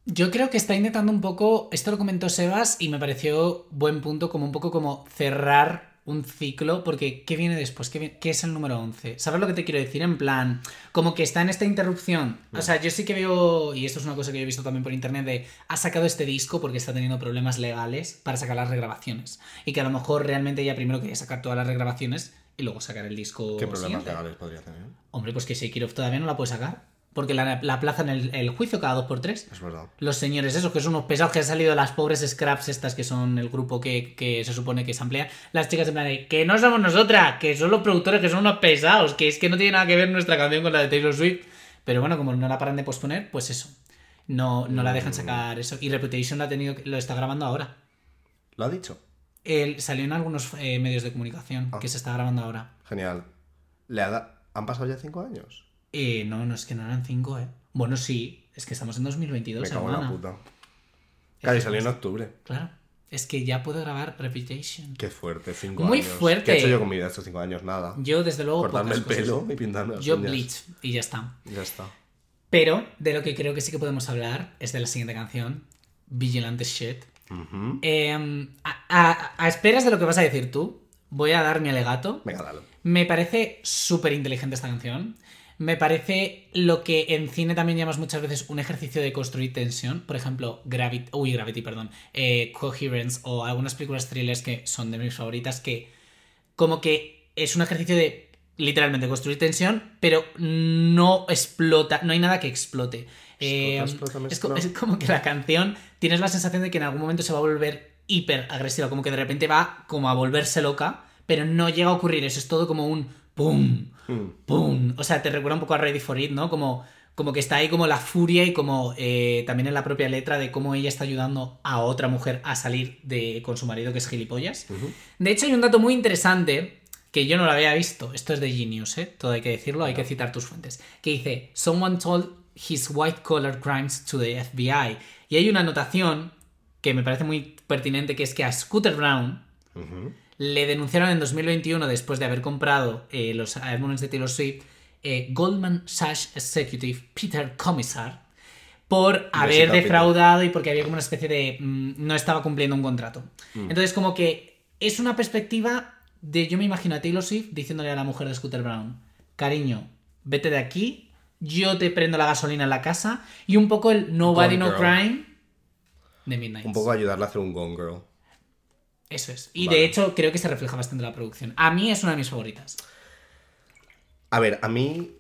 Yo creo que está intentando un poco, esto lo comentó Sebas y me pareció buen punto, como un poco como cerrar un ciclo, porque ¿qué viene después? ¿Qué, qué es el número 11? ¿Sabes lo que te quiero decir? En plan, como que está en esta interrupción. O sea, yo sí que veo, y esto es una cosa que yo he visto también por internet, de ha sacado este disco porque está teniendo problemas legales para sacar las regrabaciones. Y que a lo mejor realmente ella primero quería sacar todas las regrabaciones y luego sacar el disco ¿Qué problemas siguiente. legales podría tener? Hombre, pues que Sekirov todavía no la puede sacar. Porque la, la aplazan el, el juicio cada dos por tres. Es verdad. Los señores esos, que son unos pesados que han salido de las pobres scraps estas que son el grupo que, que se supone que se amplía. Las chicas en plan de, que no somos nosotras, que son los productores que son unos pesados, que es que no tiene nada que ver nuestra canción con la de Taylor Swift. Pero bueno, como no la paran de posponer, pues eso. No, no la dejan sacar eso. Y Reputation la ha tenido, lo está grabando ahora. ¿Lo ha dicho? Él salió en algunos eh, medios de comunicación Ah. que se está grabando ahora. Genial. ¿Le ha da- ¿Han pasado ya cinco años? Eh, no, no es que no eran cinco, eh. Bueno, sí, es que estamos en 2022, Me cago en la puta. Claro, y salió en octubre. Claro. Es que ya puedo grabar Reputation. Qué fuerte, cinco Muy años. fuerte. ¿Qué he hecho yo con mi vida estos cinco años? Nada. Yo, desde luego, Cortarme el cosas. pelo y pintarme las Yo uñas. Bleach y ya está. Ya está. Pero de lo que creo que sí que podemos hablar es de la siguiente canción, Vigilante Shit. Eh, a, a- a esperas de lo que vas a decir tú, voy a dar mi alegato. Venga, dale. Me parece súper inteligente esta canción. Me parece lo que en cine también llamas muchas veces un ejercicio de construir tensión. Por ejemplo, Gravity, uy, Gravity, perdón. eh, Coherence o algunas películas thrillers que son de mis favoritas que como que es un ejercicio de literalmente construir tensión, pero no explota, no hay nada que explote. Eh, explota, es, co- mezcla. es como que la canción tienes la sensación de que en algún momento se va a volver hiper agresiva, como que de repente va como a volverse loca, pero no llega a ocurrir eso, es todo como un pum, Mm. ¡Pum! O sea, te recuerda un poco a Ready for It, ¿no? Como, como que está ahí como la furia y como eh, también en la propia letra de cómo ella está ayudando a otra mujer a salir de, con su marido que es gilipollas. De hecho, hay un dato muy interesante que yo no lo había visto. Esto es de Genius, ¿eh? Todo hay que decirlo, hay que citar tus fuentes. Que dice, Someone told his white collar crimes to the FBI. Y hay una anotación que me parece muy pertinente, que es que a Scooter Brown. Le denunciaron en 2021 después de haber comprado eh, los álbumes de Taylor Swift eh, Goldman Sachs Executive Peter Commissar por haber defraudado y porque había como una especie de mm, no estaba cumpliendo un contrato. Mm. Entonces como que es una perspectiva de yo me imagino a Taylor Swift diciéndole a la mujer de Scooter Brown, cariño, vete de aquí, yo te prendo la gasolina en la casa y un poco el Nobody Gone No Girl. Crime de Midnight. Un poco ayudarle a hacer un Gone Girl. Eso es. Y Vale. de hecho creo que se refleja bastante en la producción. A mí es una de mis favoritas. A ver, a mí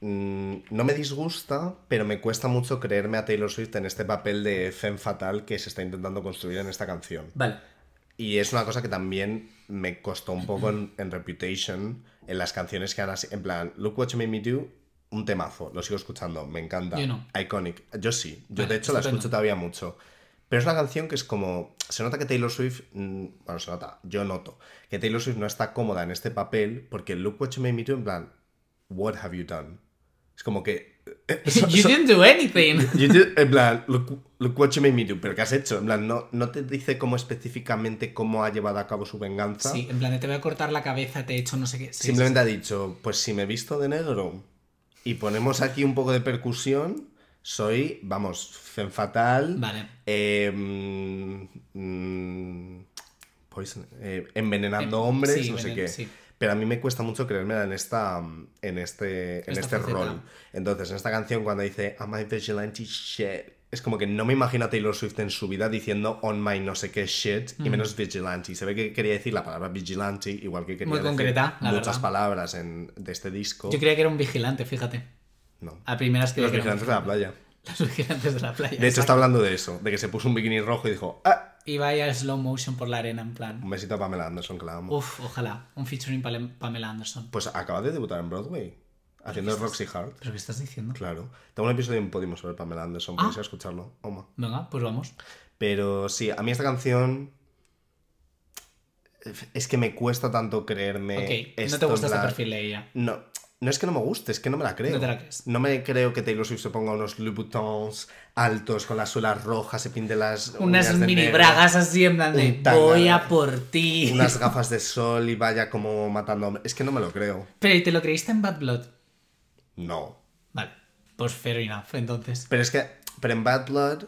mm, no me disgusta, pero me cuesta mucho creerme a Taylor Swift en este papel de femme fatal que se está intentando construir en esta canción. Vale. Y es una cosa que también me costó un poco en, en Reputation, en las canciones que han así, en plan, Look What You Made Me Do, un temazo, lo sigo escuchando, me encanta. Yo no. Iconic. Yo sí, yo Vale, de hecho la escucho todavía mucho. Pero es una canción que es como, se nota que Taylor Swift, mm, bueno, se nota, yo noto, que Taylor Swift no está cómoda en este papel porque Look What You Made Me Do, en plan, What have you done? Es como que so- You so- didn't do anything. you did- en plan, look, look what you made me do. ¿Pero qué has hecho? En plan, no, no te dice cómo específicamente cómo ha llevado a cabo su venganza. Sí, en plan, te voy a cortar la cabeza, te he hecho no sé qué. Sí, Simplemente ha dicho, pues si me visto de negro y ponemos aquí un poco de percusión, soy, vamos, fen fatal. Vale. eh, mm, mm, poison- eh, envenenando hombres, sí, no sé qué. sí. Pero a mí me cuesta mucho creérmela en esta en este, en Esta este faceta. rol. Entonces, en esta canción, cuando dice Am I vigilante shit? Es como que no me imagino a Taylor Swift en su vida diciendo on my no sé qué shit y menos vigilante. Se ve que quería decir la palabra vigilante, igual que quería Muy decir concreta, muchas verdad. palabras en, de este disco. Yo creía que era un vigilante, fíjate. No. A primeras Los que un vigilantes de la playa. Los vigilantes de la playa. De hecho, exacto. está hablando de eso, de que se puso un bikini rojo y dijo, ah, Y vaya slow motion por la arena, en plan. un besito a Pamela Anderson, que la amo. Uf, ojalá. Un featuring Pale- Pamela Anderson. Pues acaba de debutar en Broadway, haciendo Roxy Hart. ¿Pero qué estás diciendo? Claro. Tengo un episodio en Podium sobre Pamela Anderson, Ah. podéis ir a escucharlo. Oma. Venga, pues vamos. Pero sí, a mí esta canción. Es que me cuesta tanto creerme. ok, no esto, te gusta este perfil de ella. No, no es que no me guste, es que no me la creo. No te la crees. No me creo que Taylor Swift se ponga unos Louboutins altos con las suelas rojas, se pinte las. Unas de mini negro, bragas así en plan de voy a por ti. Unas gafas de sol y vaya como matando. Es que no me lo creo. Pero ¿y te lo creíste en Bad Blood? No. Vale, pues fair enough, entonces. Pero es que. Pero en Bad Blood.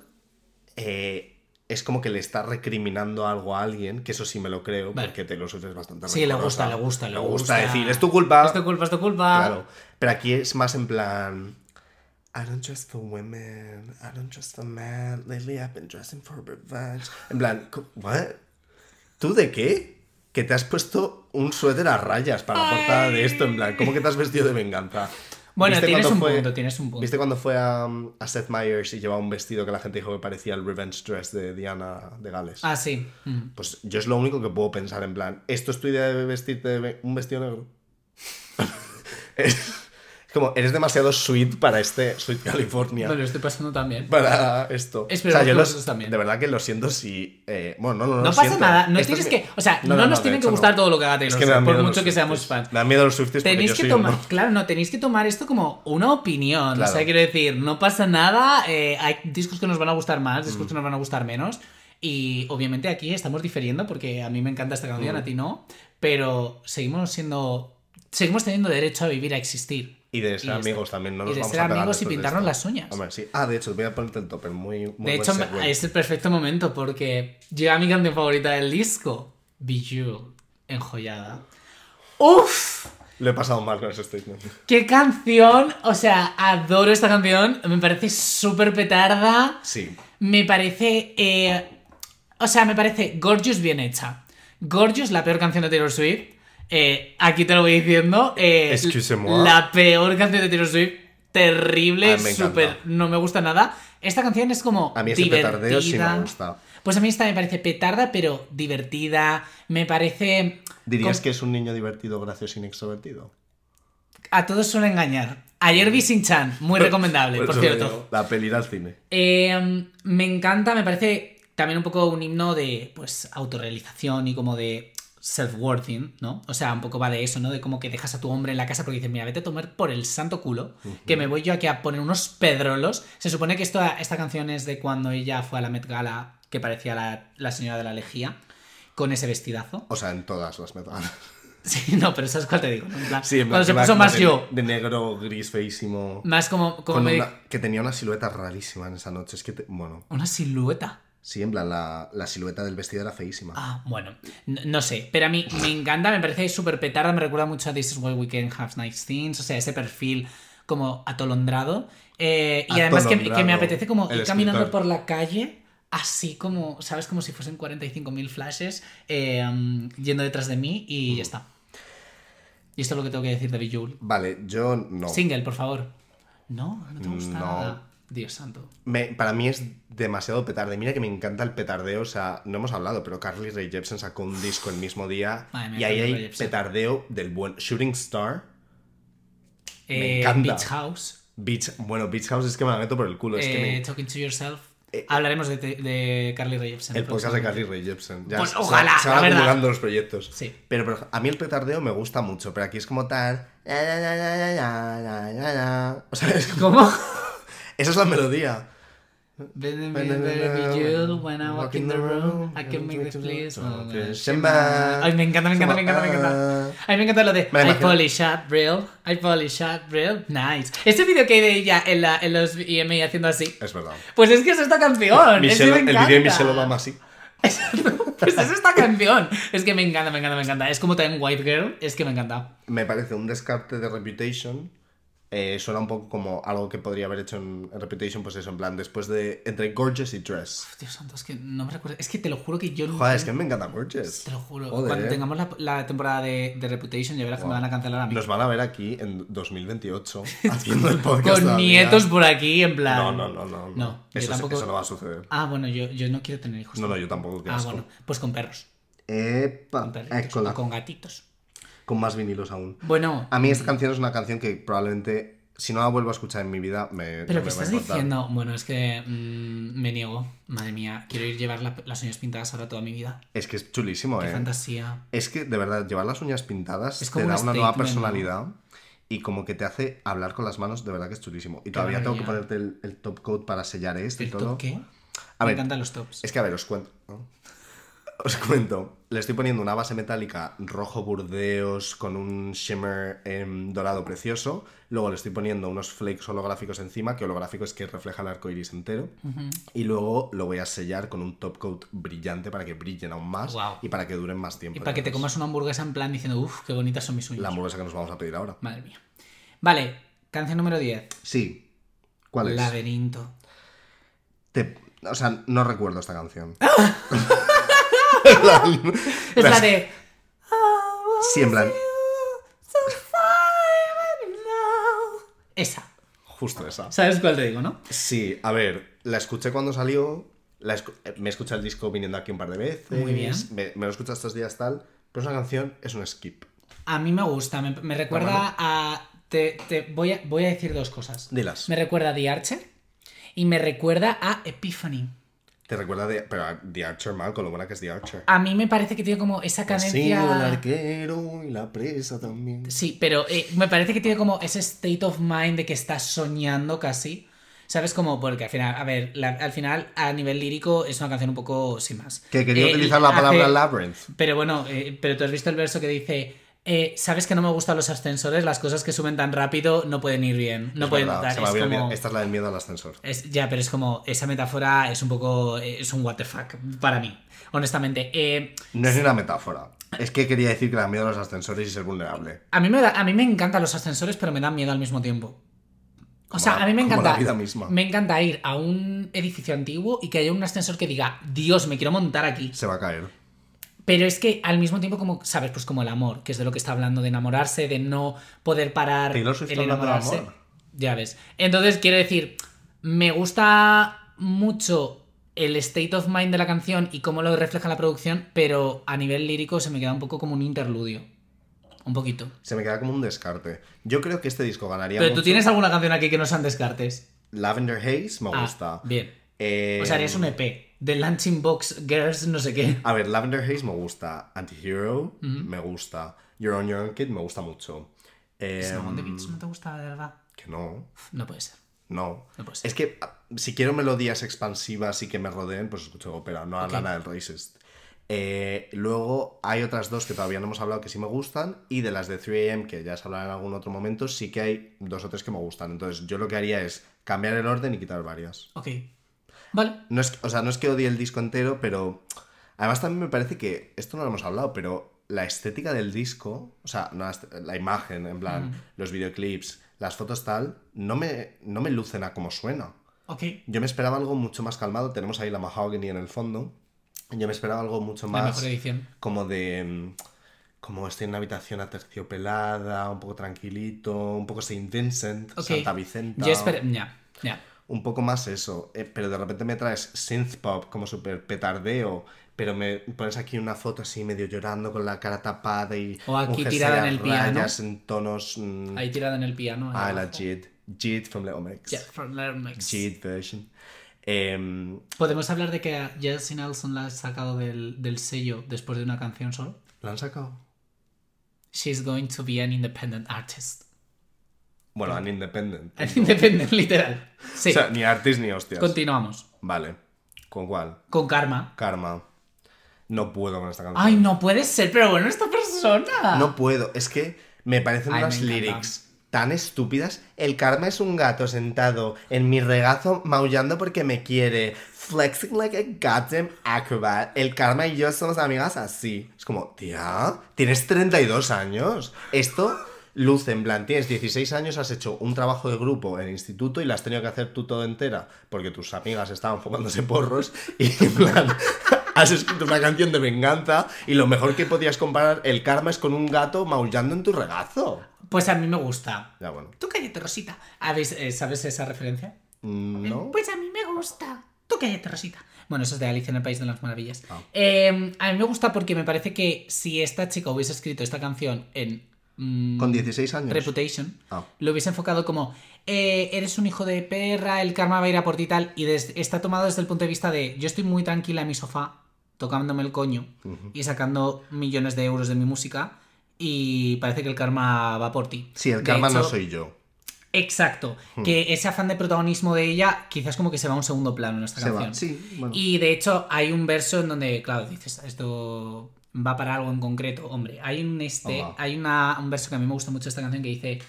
eh, es como que le está recriminando algo a alguien, que eso sí me lo creo, Vale. porque Taylor Swift es bastante Sí, le gusta, le gusta, le Le gusta gusta. decir, es tu culpa. Es tu culpa, es tu culpa. Claro. Pero aquí es más en plan. I don't dress for women. I don't dress for men. Lately I've been dressing for revenge. En plan, ¿what? ¿Tú de qué? Que te has puesto un suéter a rayas para la portada de esto. En plan, ¿cómo que te has vestido de venganza? Bueno, ¿Viste tienes un punto, tienes un punto. ¿Viste cuando fue a, a Seth Meyers y llevaba un vestido que la gente dijo que parecía el revenge dress de Diana de Gales? Ah, sí. Mm. Pues yo es lo único que puedo pensar en plan, ¿esto es tu idea de vestirte de un vestido negro? es como, eres demasiado sweet para este Sweet California. Me lo estoy pasando también. Para esto. Espero que yo vosotros los- también. De verdad que lo siento si. eh, bueno, no, no, no. No pasa siento. nada, no Esto tienes mi- que. O sea, no, nos tiene que gustar todo lo que haga Es Taylor que por mucho que seamos fans. Me dan miedo los Swifties Tenéis yo que soy tomar, uno. claro, no, tenéis que tomar esto como una opinión. O sea, quiero decir, no pasa nada. eh, hay discos que nos van a gustar más, Mm. discos que nos van a gustar menos. Y obviamente aquí estamos diferiendo porque a mí me encanta esta Mm. canción, a ti no. Pero seguimos siendo. Seguimos teniendo derecho a vivir, a existir. Y de Y ser amigos está. también, no Y nos de vamos ser a pegar amigos y después de pintarnos las uñas. Hombre, sí. Ah, de hecho, voy a ponerte el topper. Muy, muy De hecho, segue. es el perfecto momento porque llega mi canción favorita del disco, Bejeweled, enjollada. ¡Uf! Lo he pasado mal con ese statement. ¡Qué canción! O sea, adoro esta canción. Me parece súper petarda. Sí. Me parece. eh, o sea, me parece Gorgeous bien hecha. Gorgeous, la peor canción de Taylor Swift. Eh, aquí te lo voy diciendo. Eh. La peor canción de Taylor Swift. Terrible, súper. No me gusta nada. Esta canción es como. A mí ese divertida. petardeo sí me gusta. Pues a mí esta me parece petarda, pero divertida. Me parece. ¿Dirías que es un niño divertido, gracioso y extrovertido? A todos suele engañar. Ayer vi Sin Chan, muy recomendable, por cierto. La peli al cine. Eh, me encanta, me parece también un poco un himno de pues autorrealización y como de self-worthing, ¿no? O sea, un poco va de eso, ¿no? De como que dejas a tu hombre en la casa porque dices, mira, vete a tomar por el santo culo, que me voy yo aquí a poner unos pedrolos. Se supone que esto, esta canción es de cuando ella fue a la Met Gala, que parecía la, la señora de la lejía, con ese vestidazo. O sea, en todas las metadas. Sí, no, pero ¿sabes cuál te digo? En plan, Sí, en cuando se puso más de, yo, De negro, gris, feísimo. más como, como Con me- una- que tenía una silueta rarísima en esa noche. Es que, te- bueno, una silueta. Sí, en plan, la, la silueta del vestido era feísima. Ah, bueno, no, no sé, pero a mí me encanta, me parece súper petarda, me recuerda mucho a This is Where We Can Have Nice Things, o sea, ese perfil como atolondrado. eh, y además que, que me apetece como ir caminando escritor. por la calle, así como, ¿sabes? Como si fuesen 45.000 flashes eh, um, yendo detrás de mí y ya está. Y esto es lo que tengo que decir de Bejeweled. Vale, yo no. Single, por favor. No, no te gusta No. nada. Dios santo. Para mí es demasiado petarde. Mira que me encanta el petardeo. O sea, no hemos hablado, pero Carly Rae Jepsen sacó un disco el mismo día. Madre y ahí hay petardeo del buen Shooting Star. Eh, encanta. Beach House. Beach, bueno, Beach House es que me la meto por el culo. Eh, Talking to Yourself. Eh, Hablaremos de, Carly Rae Jepsen. El podcast de Carly Rae Jepsen. Ya pues ojalá. Se, van acumulando los proyectos. Sí. Pero, a mí el petardeo me gusta mucho, pero aquí es como tal. O sea, es... ¿Cómo? Esa es la melodía. You, when I walk in the room, I can make this place. Ay, me encanta, me encanta, me encanta, me encanta. A mí me encanta lo de I polish up real, I polish up real, nice. Ese vídeo que hay de ella en, la, en los EMA haciendo así. Es verdad. Pues es que es esta canción. Michelle- el vídeo de. Michelle Obama así. Pues es esta canción. Es que me encanta, me encanta, me encanta. Es como también White Girl, es que me encanta. Me parece un descarte de Reputation. Eh, suena un poco como algo que podría haber hecho en, en Reputation, pues eso, en plan, después de. entre Gorgeous y Dress. Dios santo, es que no me recuerdo. Es que te lo juro que yo no. Joder, es que me encanta Gorgeous. Te lo juro. Joder. Cuando tengamos la, la temporada de, de Reputation, ya verás que me van a cancelar a mí. Nos van a ver aquí en 2028 haciendo el podcast. Con nietos por aquí, en plan. No, no, no, no. No, yo eso, tampoco- eso no va a suceder. Ah, bueno, yo, yo no quiero tener hijos. No, no, yo tampoco. qué Ah, asco. bueno, pues con perros. Epa, Con perritos. o con gatitos. Con más vinilos aún. Bueno, A mí esta canción es una canción que probablemente, si no la vuelvo a escuchar en mi vida, me. pero no ¿qué estás diciendo? Bueno, es que mm, me niego. Madre mía, quiero ir llevar la- las uñas pintadas ahora toda mi vida. Es que es chulísimo, Qué eh. fantasía. Es que, de verdad, llevar las uñas pintadas Es te da un una nueva personalidad y como que te hace hablar con las manos, de verdad que es chulísimo. Y todavía tengo que ponerte el, el top coat para sellar esto y ¿El todo. top qué? A me ver, encantan los tops. Es que, a ver, os cuento. ¿no? Os cuento. Le estoy poniendo una base metálica rojo burdeos con un shimmer em, dorado precioso. Luego le estoy poniendo unos flakes holográficos encima, que holográfico es que refleja el arco iris entero. Y luego lo voy a sellar con un top coat brillante para que brillen aún más y para que duren más tiempo. Y para que te comas una hamburguesa en plan diciendo, uff, qué bonitas son mis uñas. La hamburguesa que nos vamos a pedir ahora. Madre mía. Vale, canción número 10. Sí. ¿Cuál es? Laberinto. Te- O sea, no recuerdo esta canción. Es la de. Sí, en plan, Esa. justo esa. ¿Sabes cuál te digo, no? Sí, a ver, la escuché cuando salió, la escu- eh, me escuché el disco viniendo aquí un par de veces, Muy bien. Me, me lo escuché estos días tal, pero es una canción, es un skip. A mí me gusta, me, me recuerda a. Te, te- voy, a, voy a decir dos cosas. Dilas. Me recuerda a The Archer y me recuerda a Epiphany. Te recuerda de, pero a The Archer mal, con lo buena que es The Archer. A mí me parece que tiene como esa Sí, el cadencia. arquero y la presa también. Sí, pero eh, me parece que tiene como ese state of mind de que estás soñando casi. ¿Sabes cómo? Porque al final, a ver, la- al final a nivel lírico es una canción un poco sin más. Que quería Eh, utilizar la hace- palabra labyrinth. Pero bueno, eh, pero tú has visto el verso que dice, eh, sabes que no me gustan los ascensores, las cosas que suben tan rápido no pueden ir bien, no Es pueden verdad, dar. se me Es había como- olvidado. Esta es la del miedo al ascensor. es- ya, pero es como, esa metáfora es un poco, es un what the fuck para mí, honestamente. Eh, No es ni una metáfora. Es que quería decir que da miedo a los ascensores y ser vulnerable. a, mí me da- a mí me encantan los ascensores, pero me dan miedo al mismo tiempo. O sea, la- a mí me encanta. la vida misma. Me encanta ir a un edificio antiguo y que haya un ascensor que diga, Dios, me quiero montar aquí. Se va a caer. Pero es que al mismo tiempo, como, ¿sabes? Pues como el amor, que es de lo que está hablando, de enamorarse, de no poder parar Taylor Swift el enamorarse. amor. Ya ves. Entonces, quiero decir, me gusta mucho el state of mind de la canción y cómo lo refleja la producción, pero a nivel lírico se me queda un poco como un interludio. Un poquito. Se me queda como un descarte. Yo creo que este disco ganaría Pero tú tienes alguna canción aquí que no sean descartes. Lavender Haze me Ah, gusta. bien. Eh, O sea, harías un EP. The Lunching Box Girls, no sé qué. A ver, Lavender Haze me gusta. Antihero me gusta. You're on Your Own Kid me gusta mucho. Eh, Snow on the Beach no te gusta, de verdad. que no, No puede ser. no. No puede ser. Es que ah, si quiero melodías expansivas y que me rodeen, pues escucho ópera, no a Ok. Lana del Racist. Eh, luego hay otras dos que todavía no hemos hablado que sí me gustan y de las de 3am que ya se hablará en algún otro momento sí que hay dos o tres que me gustan entonces yo lo que haría es cambiar el orden y quitar varias Ok. Vale. No es, o sea, no es que odie el disco entero, pero. Además, también me parece que. Esto no lo hemos hablado, pero la estética del disco, o sea, no la, la imagen, en plan, los videoclips, las fotos tal, no me, no me lucen a como suena. Ok. Yo me esperaba algo mucho más calmado. Tenemos ahí la Mahogany en el fondo. Yo me esperaba algo mucho La más. mejor edición. Como de. mm, Como estoy en una habitación aterciopelada, un poco tranquilito, un poco Saint Vincent, Ok. Santa Vicenta. Yo espero. Ya, ya. Un poco más eso, eh, pero de repente me traes synth pop como súper petardeo, pero me pones aquí una foto así medio llorando con la cara tapada y O aquí tirada en el piano. en tonos... mm, Ahí tirada en el piano. ah, la. Jid. Jid from Little Mix. Yeah, from Little Mix. Jid version. Em, ¿Podemos hablar de que Jesse Nelson la ha sacado del, del sello después de una canción solo? ¿Lo han sacado? She's going to be an independent artist. Bueno, an independent. An independent, literal. Sí. O sea, ni artist ni hostias. Continuamos. Vale. ¿Con cuál? Con Karma. Karma. No puedo con esta canción. Ay, no puede ser, pero bueno, esta persona. No puedo. Es que me parecen Ay, me unas encanta. lyrics tan estúpidas. El karma es un gato sentado en mi regazo maullando porque me quiere. Flexing like a goddamn acrobat. El karma y yo somos amigas así. Es como, tía, tienes 32 años. Esto luce en plan, tienes 16 años, has hecho un trabajo de grupo en el instituto y la has tenido que hacer tú todo entera porque tus amigas estaban fumándose porros y en plan, has escrito una canción de venganza y lo mejor que podías comparar el karma es con un gato maullando en tu regazo. Pues a mí me gusta. Ya bueno. Tú cállate, Rosita. ¿Habéis, eh, ¿Sabes esa referencia? Mm, ¿No? Pues a mí me gusta. Tú cállate, Rosita. Bueno, eso es de Alicia en el País de las Maravillas. Ah. Eh, a mí me gusta porque me parece que si esta chica hubiese escrito esta canción en Con 16 años. Reputation, Ah. lo hubiese enfocado como eh, eres un hijo de perra, el karma va a ir a por ti y tal, y está tomado desde el punto de vista de yo estoy muy tranquila en mi sofá, tocándome el coño y sacando millones de euros de mi música, y parece que el karma va por ti. Sí, el De karma no soy yo. Exacto, Hmm. que ese afán de protagonismo de ella quizás como que se va a un segundo plano en esta Se va. canción. Sí, bueno. Y de hecho hay un verso en donde, claro, dices, esto va para algo en concreto. Hombre, hay un este, hay una, un verso que a mí me gusta mucho esta canción que dice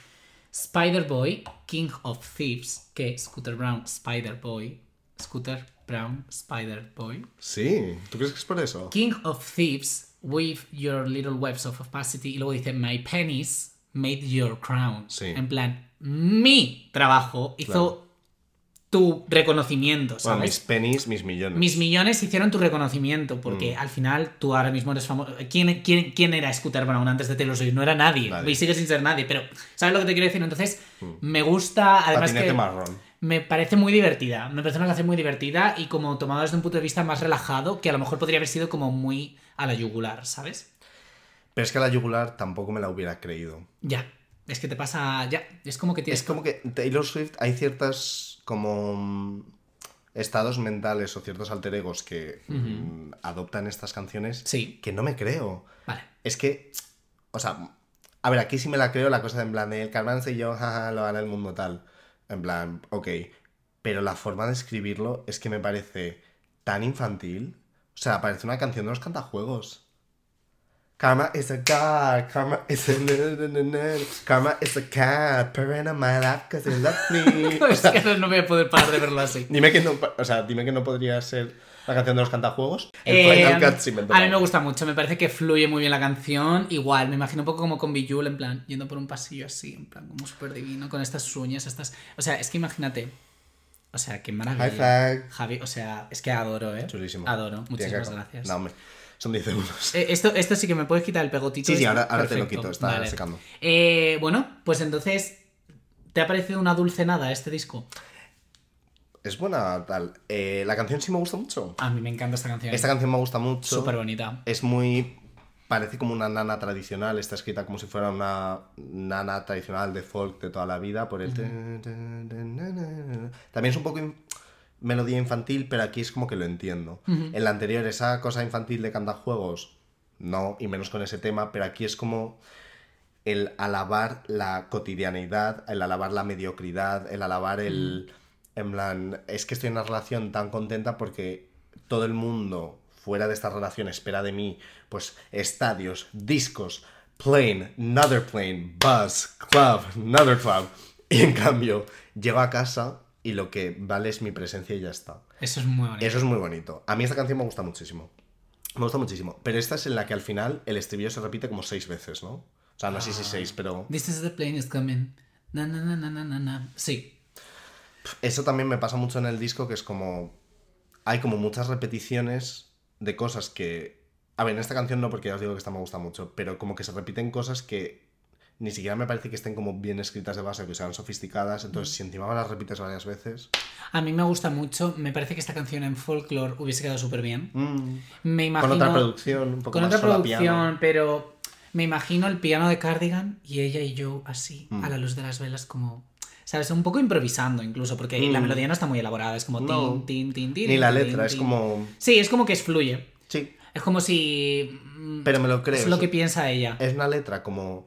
Spider Boy, King of Thieves, que Scooter Brown, Spider Boy, Scooter Brown, Spider Boy. Sí, ¿tú crees que es por eso? King of Thieves, with your little webs of opacity. Y luego dice, My pennies made your crown. Sí. En plan, mi trabajo hizo Claro. Tu reconocimiento, Bueno, mis pennies, mis millones. Mis millones hicieron tu reconocimiento, porque Mm. al final tú ahora mismo eres famoso. ¿Quién, quién, quién era Scooter Brown antes de Taylor Swift? No era nadie. Nadie. Y sigue sin ser nadie, pero ¿sabes lo que te quiero decir? Entonces, me gusta, además Patinete que marrón. me parece muy divertida. Me parece una canción muy divertida y como tomada desde un punto de vista más relajado, que a lo mejor podría haber sido como muy a la yugular, ¿sabes? Pero es que a la yugular tampoco me la hubiera creído. Ya. Es que te pasa. Ya. Es como que tienes. Es como que Taylor Swift hay ciertas como mm, estados mentales o ciertos alter egos que mm, adoptan estas canciones Sí. que no me creo. Vale. Es que, o sea, a ver, aquí sí me la creo la cosa de en plan de el Carmen y yo, jaja, lo gana el mundo tal. En plan, ok. Pero la forma de escribirlo es que me parece tan infantil. O sea, parece una canción de los cantajuegos. Karma is a god, karma is a karma is a cat, parent of my life cause you love me. O es sea, que no, no voy a poder parar de verlo así. dime que no, o sea, dime que no podría ser la canción de los cantajuegos. El Eh, Final Cut sí me a mí me gusta mucho, me parece que fluye muy bien la canción. Igual, me imagino un poco como con Bijul, en plan, yendo por un pasillo así, en plan, como súper divino, con estas uñas, estas. O sea, es que imagínate. O sea, qué maravilla. High five. Javi, o sea, es que adoro, ¿eh? Chulísimo. Adoro, muchísimas gracias. No, hombre, son 10 euros. Eh, Esto, esto sí que me puedes quitar el pegotito. Sí, sí, ahora- ahora te lo quito, está secando. Eh, bueno, pues entonces, ¿te ha parecido una dulce nada este disco? Es buena tal. Eh, la canción sí me gusta mucho. A mí me encanta esta canción. Esta canción me gusta mucho. Súper bonita. Es muy... Parece como una nana tradicional, está escrita como si fuera una nana tradicional de folk de toda la vida, por el... También es un poco melodía infantil, pero aquí es como que lo entiendo. En la anterior, esa cosa infantil de cantajuegos, no, y menos con ese tema, pero aquí es como el alabar la cotidianeidad, el alabar la mediocridad, el alabar el... En plan, es que estoy en una relación tan contenta porque todo el mundo fuera de esta relación espera de mí, pues, estadios, discos, plane, another plane, bus, club, another club. Y en cambio, llego a casa y lo que vale es mi presencia y ya está. Eso es muy bonito. Eso es muy bonito. A mí esta canción me gusta muchísimo. Me gusta muchísimo. Pero esta es en la que al final el estribillo se repite como seis veces, ¿no? O sea, no sé si seis, pero... This is the plane is coming. Na, na, na, na, na, na, na. Sí. Eso también me pasa mucho en el disco, que es como... Hay como muchas repeticiones de cosas que... A ver, en esta canción no, porque ya os digo que esta me gusta mucho, pero como que se repiten cosas que ni siquiera me parece que estén como bien escritas de base, que sean sofisticadas. Entonces, si encima las repites varias veces... A mí me gusta mucho. Me parece que esta canción en folklore hubiese quedado súper bien. mm, Me imagino. Con otra producción, un poco Con más otra producción, piano. pero me imagino el piano de Cardigan y ella y yo así, Mm. a la luz de las velas, como ¿sabes? Un poco improvisando incluso, porque la melodía no está muy elaborada, es como Mm. No. tin, tin, tin, tin. Ni la tin, letra, es tin. como. Sí, es como que es fluye. Sí, Es como si... mm, pero me lo creo. Es lo que piensa ella. Es una letra como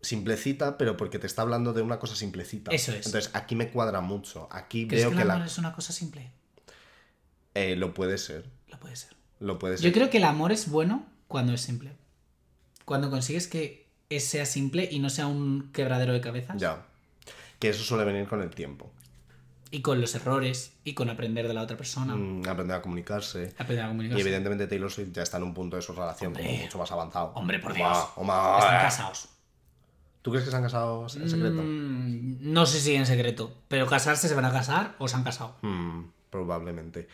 simplecita, pero porque te está hablando de una cosa simplecita. Eso es. Entonces aquí me cuadra mucho. Aquí ¿Crees veo que que, el amor la... es una cosa simple? eh, lo puede ser. Lo puede ser. Lo puede ser. Yo creo que el amor es bueno cuando es simple. Cuando consigues que sea simple y no sea un quebradero de cabezas. Ya. Que eso suele venir con el tiempo. Y con los errores y con aprender de la otra persona. Mm, aprender a comunicarse. Aprender a Y comunicarse. evidentemente Taylor Swift ya está en un punto de su relación como mucho más avanzado. Hombre, por Oma, Dios. oma. Están casados. ¿Tú crees que se han casado en secreto? Mm, no sé si en secreto. Pero casarse se van a casar o se han casado. Mm, probablemente.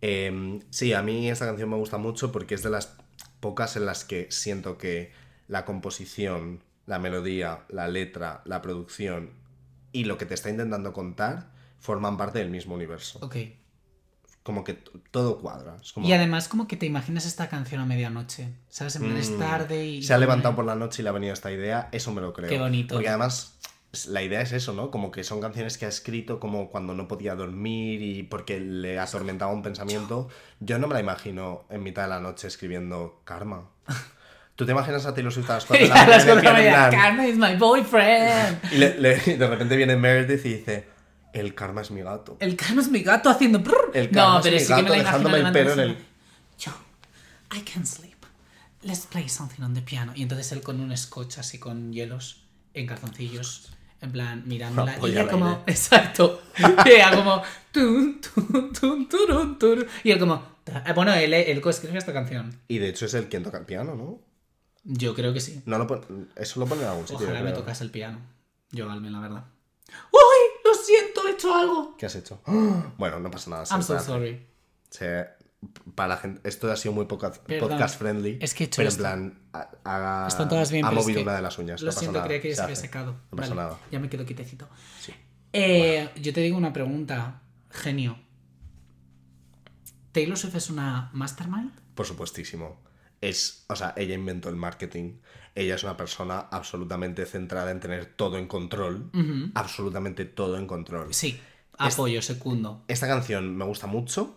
Eh, sí, a mí esta canción me gusta mucho porque es de las pocas en las que siento que la composición, la melodía, la letra, la producción y lo que te está intentando contar forman parte del mismo universo. Ok. Como que todo cuadra. Es como, Y además como que te imaginas esta canción a medianoche. ¿Sabes? En plan es Mm, tarde y... Se ha levantado por la noche y le ha venido esta idea, eso me lo creo. Qué bonito. Porque además la idea es eso, ¿no? Como que son canciones que ha escrito como cuando no podía dormir y porque le atormentaba un pensamiento. Yo no me la imagino en mitad de la noche escribiendo Karma. ¿Tú te imaginas a Taylor Swift a las 4 de la mañana Carmen is my boyfriend. y le- le- de repente viene Meredith y dice, el karma es mi gato. El Carmen es mi gato haciendo... brrr. El karma no, es pero mi sí que me gato la dejándome el pelo en el... Yo, I can sleep. Let's play something on the piano. Y entonces él con un scotch así con hielos en calzoncillos. En plan, mirándola. Y Apoya ella como... aire. Exacto. Y ella como... tun, tun, tun, turun, turun. Y él como... eh, Bueno, él, él coescribe esta canción. Y de hecho es el quien toca el piano, ¿no? Yo creo que sí. no lo pon- Eso lo pone en algún sitio. Ojalá me tocase el piano. Yo, Almen, la verdad. ¡Uy! He hecho algo. ¿Qué has hecho? Bueno, no pasa nada. I'm so sorry. se- para la gente, esto ha sido muy poca- podcast friendly. Es que he hecho pero esto. en plan, ha, ha- Están todas bien, ha pero es movido que- una de las uñas. Lo no pasa siento, nada, creía que ya se había hace. secado. No pasa Vale, nada. Ya me quedo quietecito. Sí. Eh, yo te digo una pregunta, genio. ¿Taylor Swift es una mastermind? Por supuestísimo. Es, o sea, ella inventó el marketing. Ella es una persona absolutamente centrada en tener todo en control. Absolutamente todo en control. Sí, apoyo, secundo. Esta canción me gusta mucho,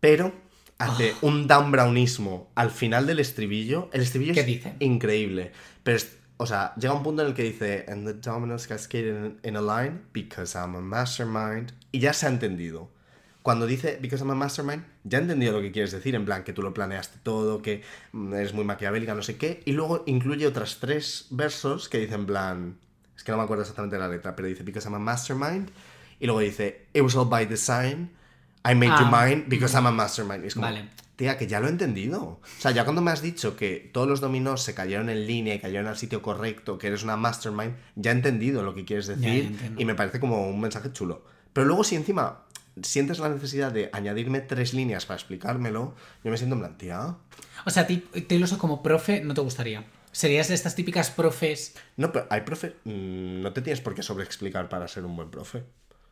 pero hace Ah. un down brownismo al final del estribillo. El estribillo ¿Qué es dice? increíble. Pero, es- o sea, llega un punto en el que dice, and the dominoes cascade in, in a line because I'm a mastermind. Y ya se ha entendido. Cuando dice because I'm a mastermind, ya he entendido lo que quieres decir, en plan que tú lo planeaste todo, que mm, eres muy maquiavélica, no sé qué. Y luego incluye otras tres versos que dicen en plan, es que no me acuerdo exactamente la letra, pero dice because I'm a mastermind. Y luego dice, it was all by design. I made you Ah, mine because I'm a mastermind. Y es como, Vale. tía, que ya lo he entendido. O sea, ya cuando me has dicho que todos los dominós se cayeron en línea y cayeron al sitio correcto, que eres una mastermind, ya he entendido lo que quieres ya decir y me parece como un mensaje chulo. Pero luego si encima sientes la necesidad de añadirme tres líneas para explicármelo, yo me siento en plan, tía... O sea, a ti, Taylor como profe no te gustaría. Serías de estas típicas profes. No, pero hay profe... mm, No te tienes por qué sobreexplicar para ser un buen profe.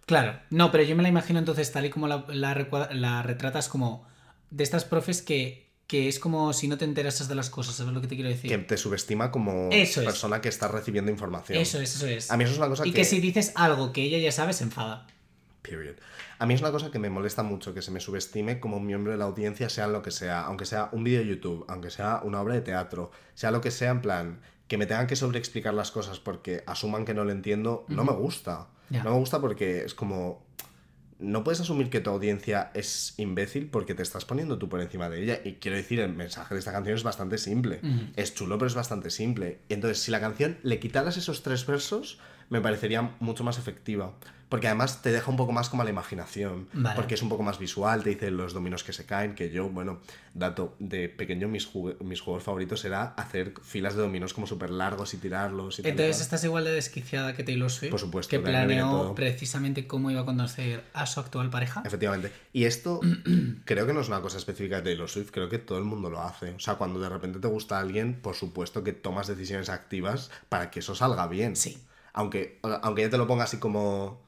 Claro, no, pero yo me la imagino entonces tal y como la, la retratas como de estas profes que, que es como si no te enterases de las cosas, ¿sabes lo que te quiero decir? Que te subestima como Eso es. persona que está recibiendo información. Eso es, eso es. A mí eso es una cosa y que... que si dices algo que ella ya sabe, se enfada. Period. A mí es una cosa que me molesta mucho que se me subestime como un miembro de la audiencia, sea lo que sea, aunque sea un vídeo de YouTube, aunque sea una obra de teatro, sea lo que sea, en plan, que me tengan que sobreexplicar las cosas porque asuman que no lo entiendo, no me gusta. No me gusta porque es como. No puedes asumir que tu audiencia es imbécil porque te estás poniendo tú por encima de ella. Y quiero decir, el mensaje de esta canción es bastante simple. Es chulo, pero es bastante simple. Entonces, si la canción le quitaras esos tres versos, me parecería mucho más efectiva. Porque además te deja un poco más como a la imaginación. Vale. Porque es un poco más visual, te dice los dominos que se caen. Que yo, bueno, dato de pequeño, mis, mis juegos favoritos era hacer filas de dominos como súper largos y tirarlos. Y Entonces estás igual de desquiciada que Taylor Swift. Por supuesto, Que planeó precisamente cómo iba a conocer a su actual pareja. Efectivamente. Y esto creo que no es una cosa específica de Taylor Swift, creo que todo el mundo lo hace. O sea, cuando de repente te gusta alguien, por supuesto que tomas decisiones activas para que eso salga bien. Sí. Aunque, aunque ya te lo ponga así como...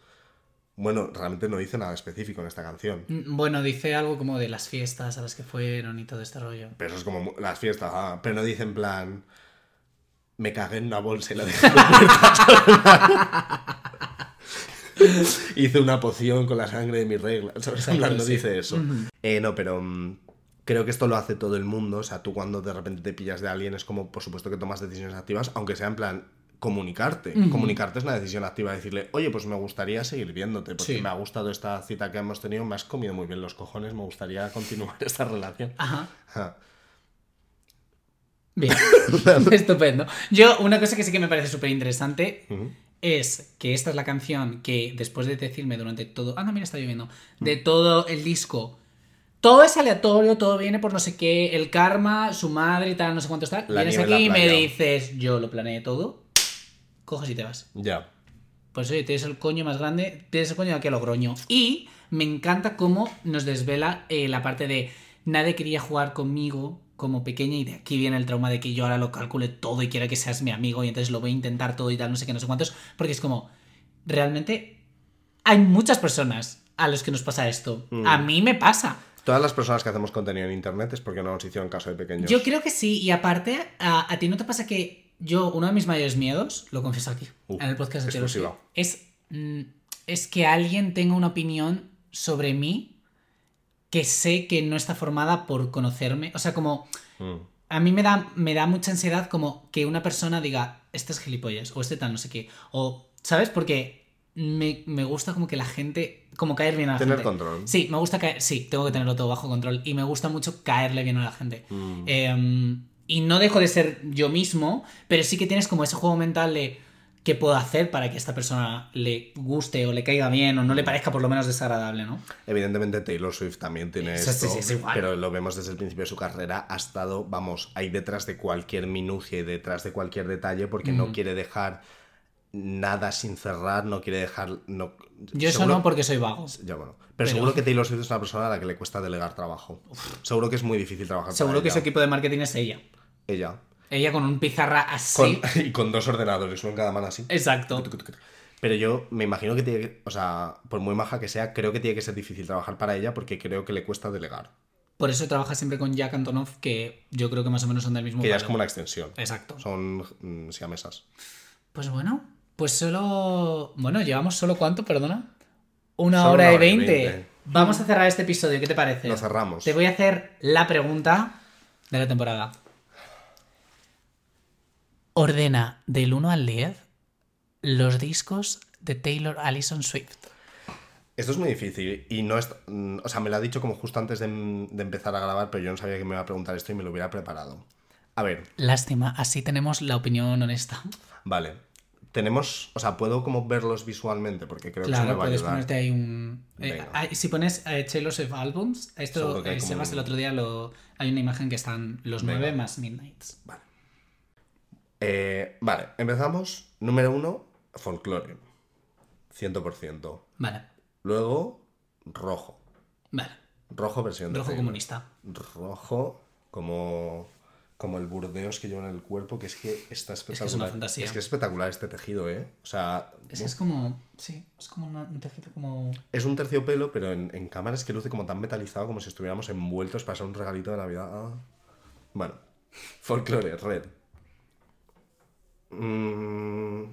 Bueno, realmente no dice nada específico en esta canción. Mm, Bueno, dice algo como de las fiestas a las que fueron y todo este rollo. Pero eso es como las fiestas, ah, pero no dice en plan... Me cagué en una bolsa y la dejé en la puerta. Hice una poción con la sangre de mi regla. ¿sabes? En plan, no dice eso. Eh, no, pero mm, creo que esto lo hace todo el mundo. O sea, tú cuando de repente te pillas de alguien es como, por supuesto que tomas decisiones activas, aunque sea en plan comunicarte. Comunicarte es una decisión activa, decirle, oye, pues me gustaría seguir viéndote, porque Sí. me ha gustado esta cita que hemos tenido, me has comido muy bien los cojones, me gustaría continuar esta relación. Ajá. Ajá. Bien. Estupendo. Yo, una cosa que sí que me parece súper interesante es que esta es la canción que después de decirme durante todo. Ah, no, mira, está lloviendo. De todo el disco. Todo es aleatorio, todo viene por no sé qué, el karma, su madre y tal, no sé cuánto está. Vienes aquí y me dices, yo lo planeé todo, coges y te vas. Ya. Pues oye, tienes el coño más grande, tienes el coño de aquí a Logroño. Y me encanta cómo nos desvela eh, la parte de nadie quería jugar conmigo como pequeña y de aquí viene el trauma de que yo ahora lo calcule todo y quiera que seas mi amigo y entonces lo voy a intentar todo y tal, no sé qué, no sé cuántos. Porque es como, realmente hay muchas personas a los que nos pasa esto. A mí me pasa. Todas las personas que hacemos contenido en internet es porque no nos hicieron caso de pequeños. Yo creo que sí, y aparte, a, a ti no te pasa que yo, uno de mis mayores miedos, lo confieso aquí, Uh, en el podcast de exclusiva. Es, mm, es que alguien tenga una opinión sobre mí que sé que no está formada por conocerme. O sea, como Mm. a mí me da, me da mucha ansiedad como que una persona diga, este es gilipollas, o este tal, no sé qué. O, ¿sabes? Porque me, me gusta como que la gente, como caer bien a la Tener gente. control. Sí, me gusta caer, sí, tengo que tenerlo todo bajo control. Y me gusta mucho caerle bien a la gente. Mm. Eh, y no dejo de ser yo mismo, pero sí que tienes como ese juego mental de qué puedo hacer para que a esta persona le guste o le caiga bien o no le parezca por lo menos desagradable, ¿no? Evidentemente Taylor Swift también tiene Sí, sí, esto, sí, es igual. pero lo vemos desde el principio de su carrera, ha estado, vamos, ahí detrás de cualquier minucia y detrás de cualquier detalle porque Mm. no quiere dejar nada sin cerrar, no quiere dejar... No... Yo eso no porque soy vago. Ya, bueno. Pero, Pero- seguro que Taylor Swift es una persona a la que le cuesta delegar trabajo. Seguro que es muy difícil trabajar Seguro para que ella. su equipo de marketing es ella. Ella. Ella con un pizarra así. Con- y con dos ordenadores, uno en cada mano así. Exacto. Pero yo me imagino que tiene que, o sea, por muy maja que sea, creo que tiene que ser difícil trabajar para ella porque creo que le cuesta delegar. Por eso trabaja siempre con Jack Antonoff, que yo creo que más o menos son del mismo Que ya es como una extensión. Exacto. Son mm, siamesas. Pues bueno, pues solo. Bueno, llevamos solo cuánto, perdona. Una Solo hora una y hora y veinte. veinte. Vamos a cerrar este episodio, ¿qué te parece? Lo cerramos. Te voy a hacer la pregunta de la temporada. Ordena del 1 al 10 los discos de Taylor Allison Swift. Esto es muy difícil y no es... mm, O sea, me lo ha dicho como justo antes de, de empezar a grabar, pero yo no sabía que me iba a preguntar esto y me lo hubiera preparado. A ver, Lástima, así tenemos la opinión honesta. vale. Tenemos... O sea, puedo como verlos visualmente porque creo que eso me Claro, va a puedes ayudar. ponerte ahí un. eh, ah, si pones eh, Taylor Swift Albums, esto eh, Sebas un- el otro día lo, hay una imagen que están los nueve más Midnights. Vale. Eh, vale, empezamos. Número uno, folclore. 100%. Vale, Luego, rojo. vale. Rojo versión de Rojo comunista. Rojo como, como el burdeos que lleva en el cuerpo, que es que está es espectacular. una fantasía. Es que es espectacular este tejido, ¿eh? O sea, Es, que es como. Sí, es como una- un tejido como. es un terciopelo, pero en, en cámara es que luce como tan metalizado como si estuviéramos envueltos para ser un regalito de Navidad. Ah. Bueno, folclore, red. Mm,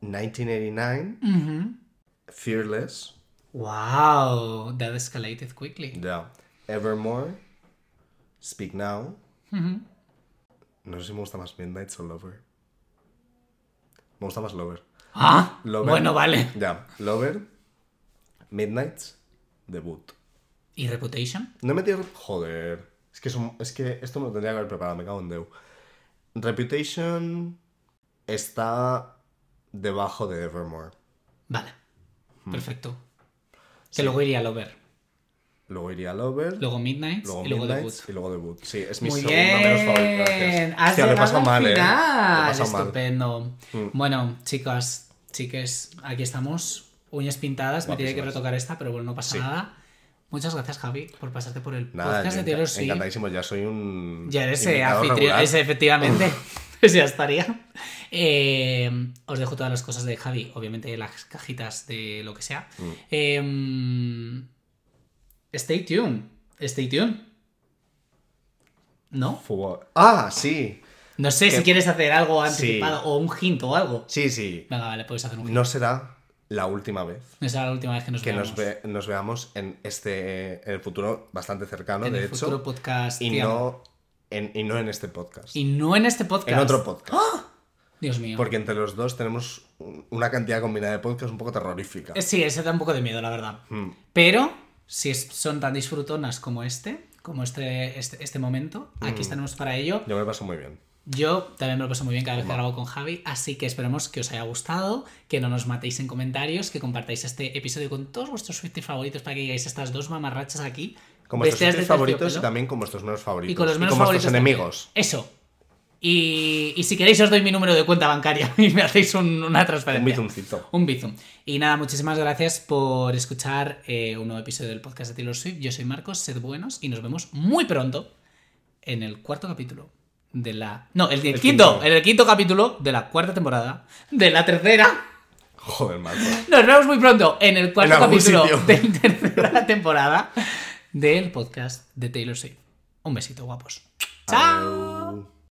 1989, Ujú. Fearless, Wow, that escalated quickly. ya. Evermore, Speak Now. Ujú. No sé si me gusta más Midnight o Lover. Me gusta más Lover. Ah, Lover. bueno, vale. Ya, Lover, Midnight, Debut. ¿Y Reputation? No he metido... Joder. Es que, son- es que esto me lo tendría que haber preparado, me cago en Deu. Reputation está debajo de Evermore. Vale, perfecto. Que Hmm. Sí. luego iría Lover. Luego iría Lover, Luego Midnight luego y luego Debut. y luego Debut. Sí, es mi Muy segunda menos favorita. bien. gracias. Has Hostia, lo he llegado pasado al mal, eh. Lo he final. pasado. Estupendo. Mm. Bueno, chicas, chiques, aquí estamos. Uñas pintadas. Me tiene que retocar esta, pero bueno, no pasa Sí. nada. Muchas gracias, Javi, por pasarte por el Nada, podcast de Taylor Swift. encantadísimo. Ya soy un Ya eres eh, anfitrión, ese, efectivamente. Pues ya estaría. Eh, os dejo todas las cosas de Javi, obviamente las cajitas de lo que sea. Mm. Eh, stay tuned. Stay tuned. ¿No? Fútbol. Ah, sí. No sé si quieres hacer algo Sí. anticipado o un hint o algo. Sí, sí. Venga, vale, puedes hacer un hint. No será la última vez No será la última vez que nos que veamos. nos, ve- nos veamos en este en el futuro bastante cercano, en de el hecho. futuro podcast. y, no en, y no en este podcast. Y no en este podcast. en otro podcast. Dios mío. Porque entre los dos tenemos un- una cantidad combinada de podcasts un poco terrorífica. Eh, Sí, ese da un poco de miedo, la verdad. Mm. Pero, si es- son tan disfrutonas como este, como este, este, este momento, Mm. aquí estaremos para ello. Yo me paso muy bien. Yo también me lo paso muy bien cada vez que grabo con Javi, así que esperemos que os haya gustado, que no nos matéis en comentarios, que compartáis este episodio con todos vuestros Swifties favoritos para que digáis estas dos mamarrachas aquí. Con vuestros de favoritos y también con vuestros menos favoritos. Y con los menos con favoritos. vuestros también. enemigos. Eso. Y, y si queréis os doy mi número de cuenta bancaria y me hacéis un- una Un transferencia. bizuncito. Un bizum. Y nada, muchísimas gracias por escuchar eh, un nuevo episodio del podcast de Taylor Swift. Yo soy Marcos, sed buenos y nos vemos muy pronto en el cuarto capítulo de la... No, el, el El quinto, quinto. en el quinto capítulo de la cuarta temporada de la tercera. Joder, Marco. Nos vemos muy pronto en el cuarto En capítulo de la tercera temporada del podcast de Taylor Swift. Un besito, guapos. ¡Chao!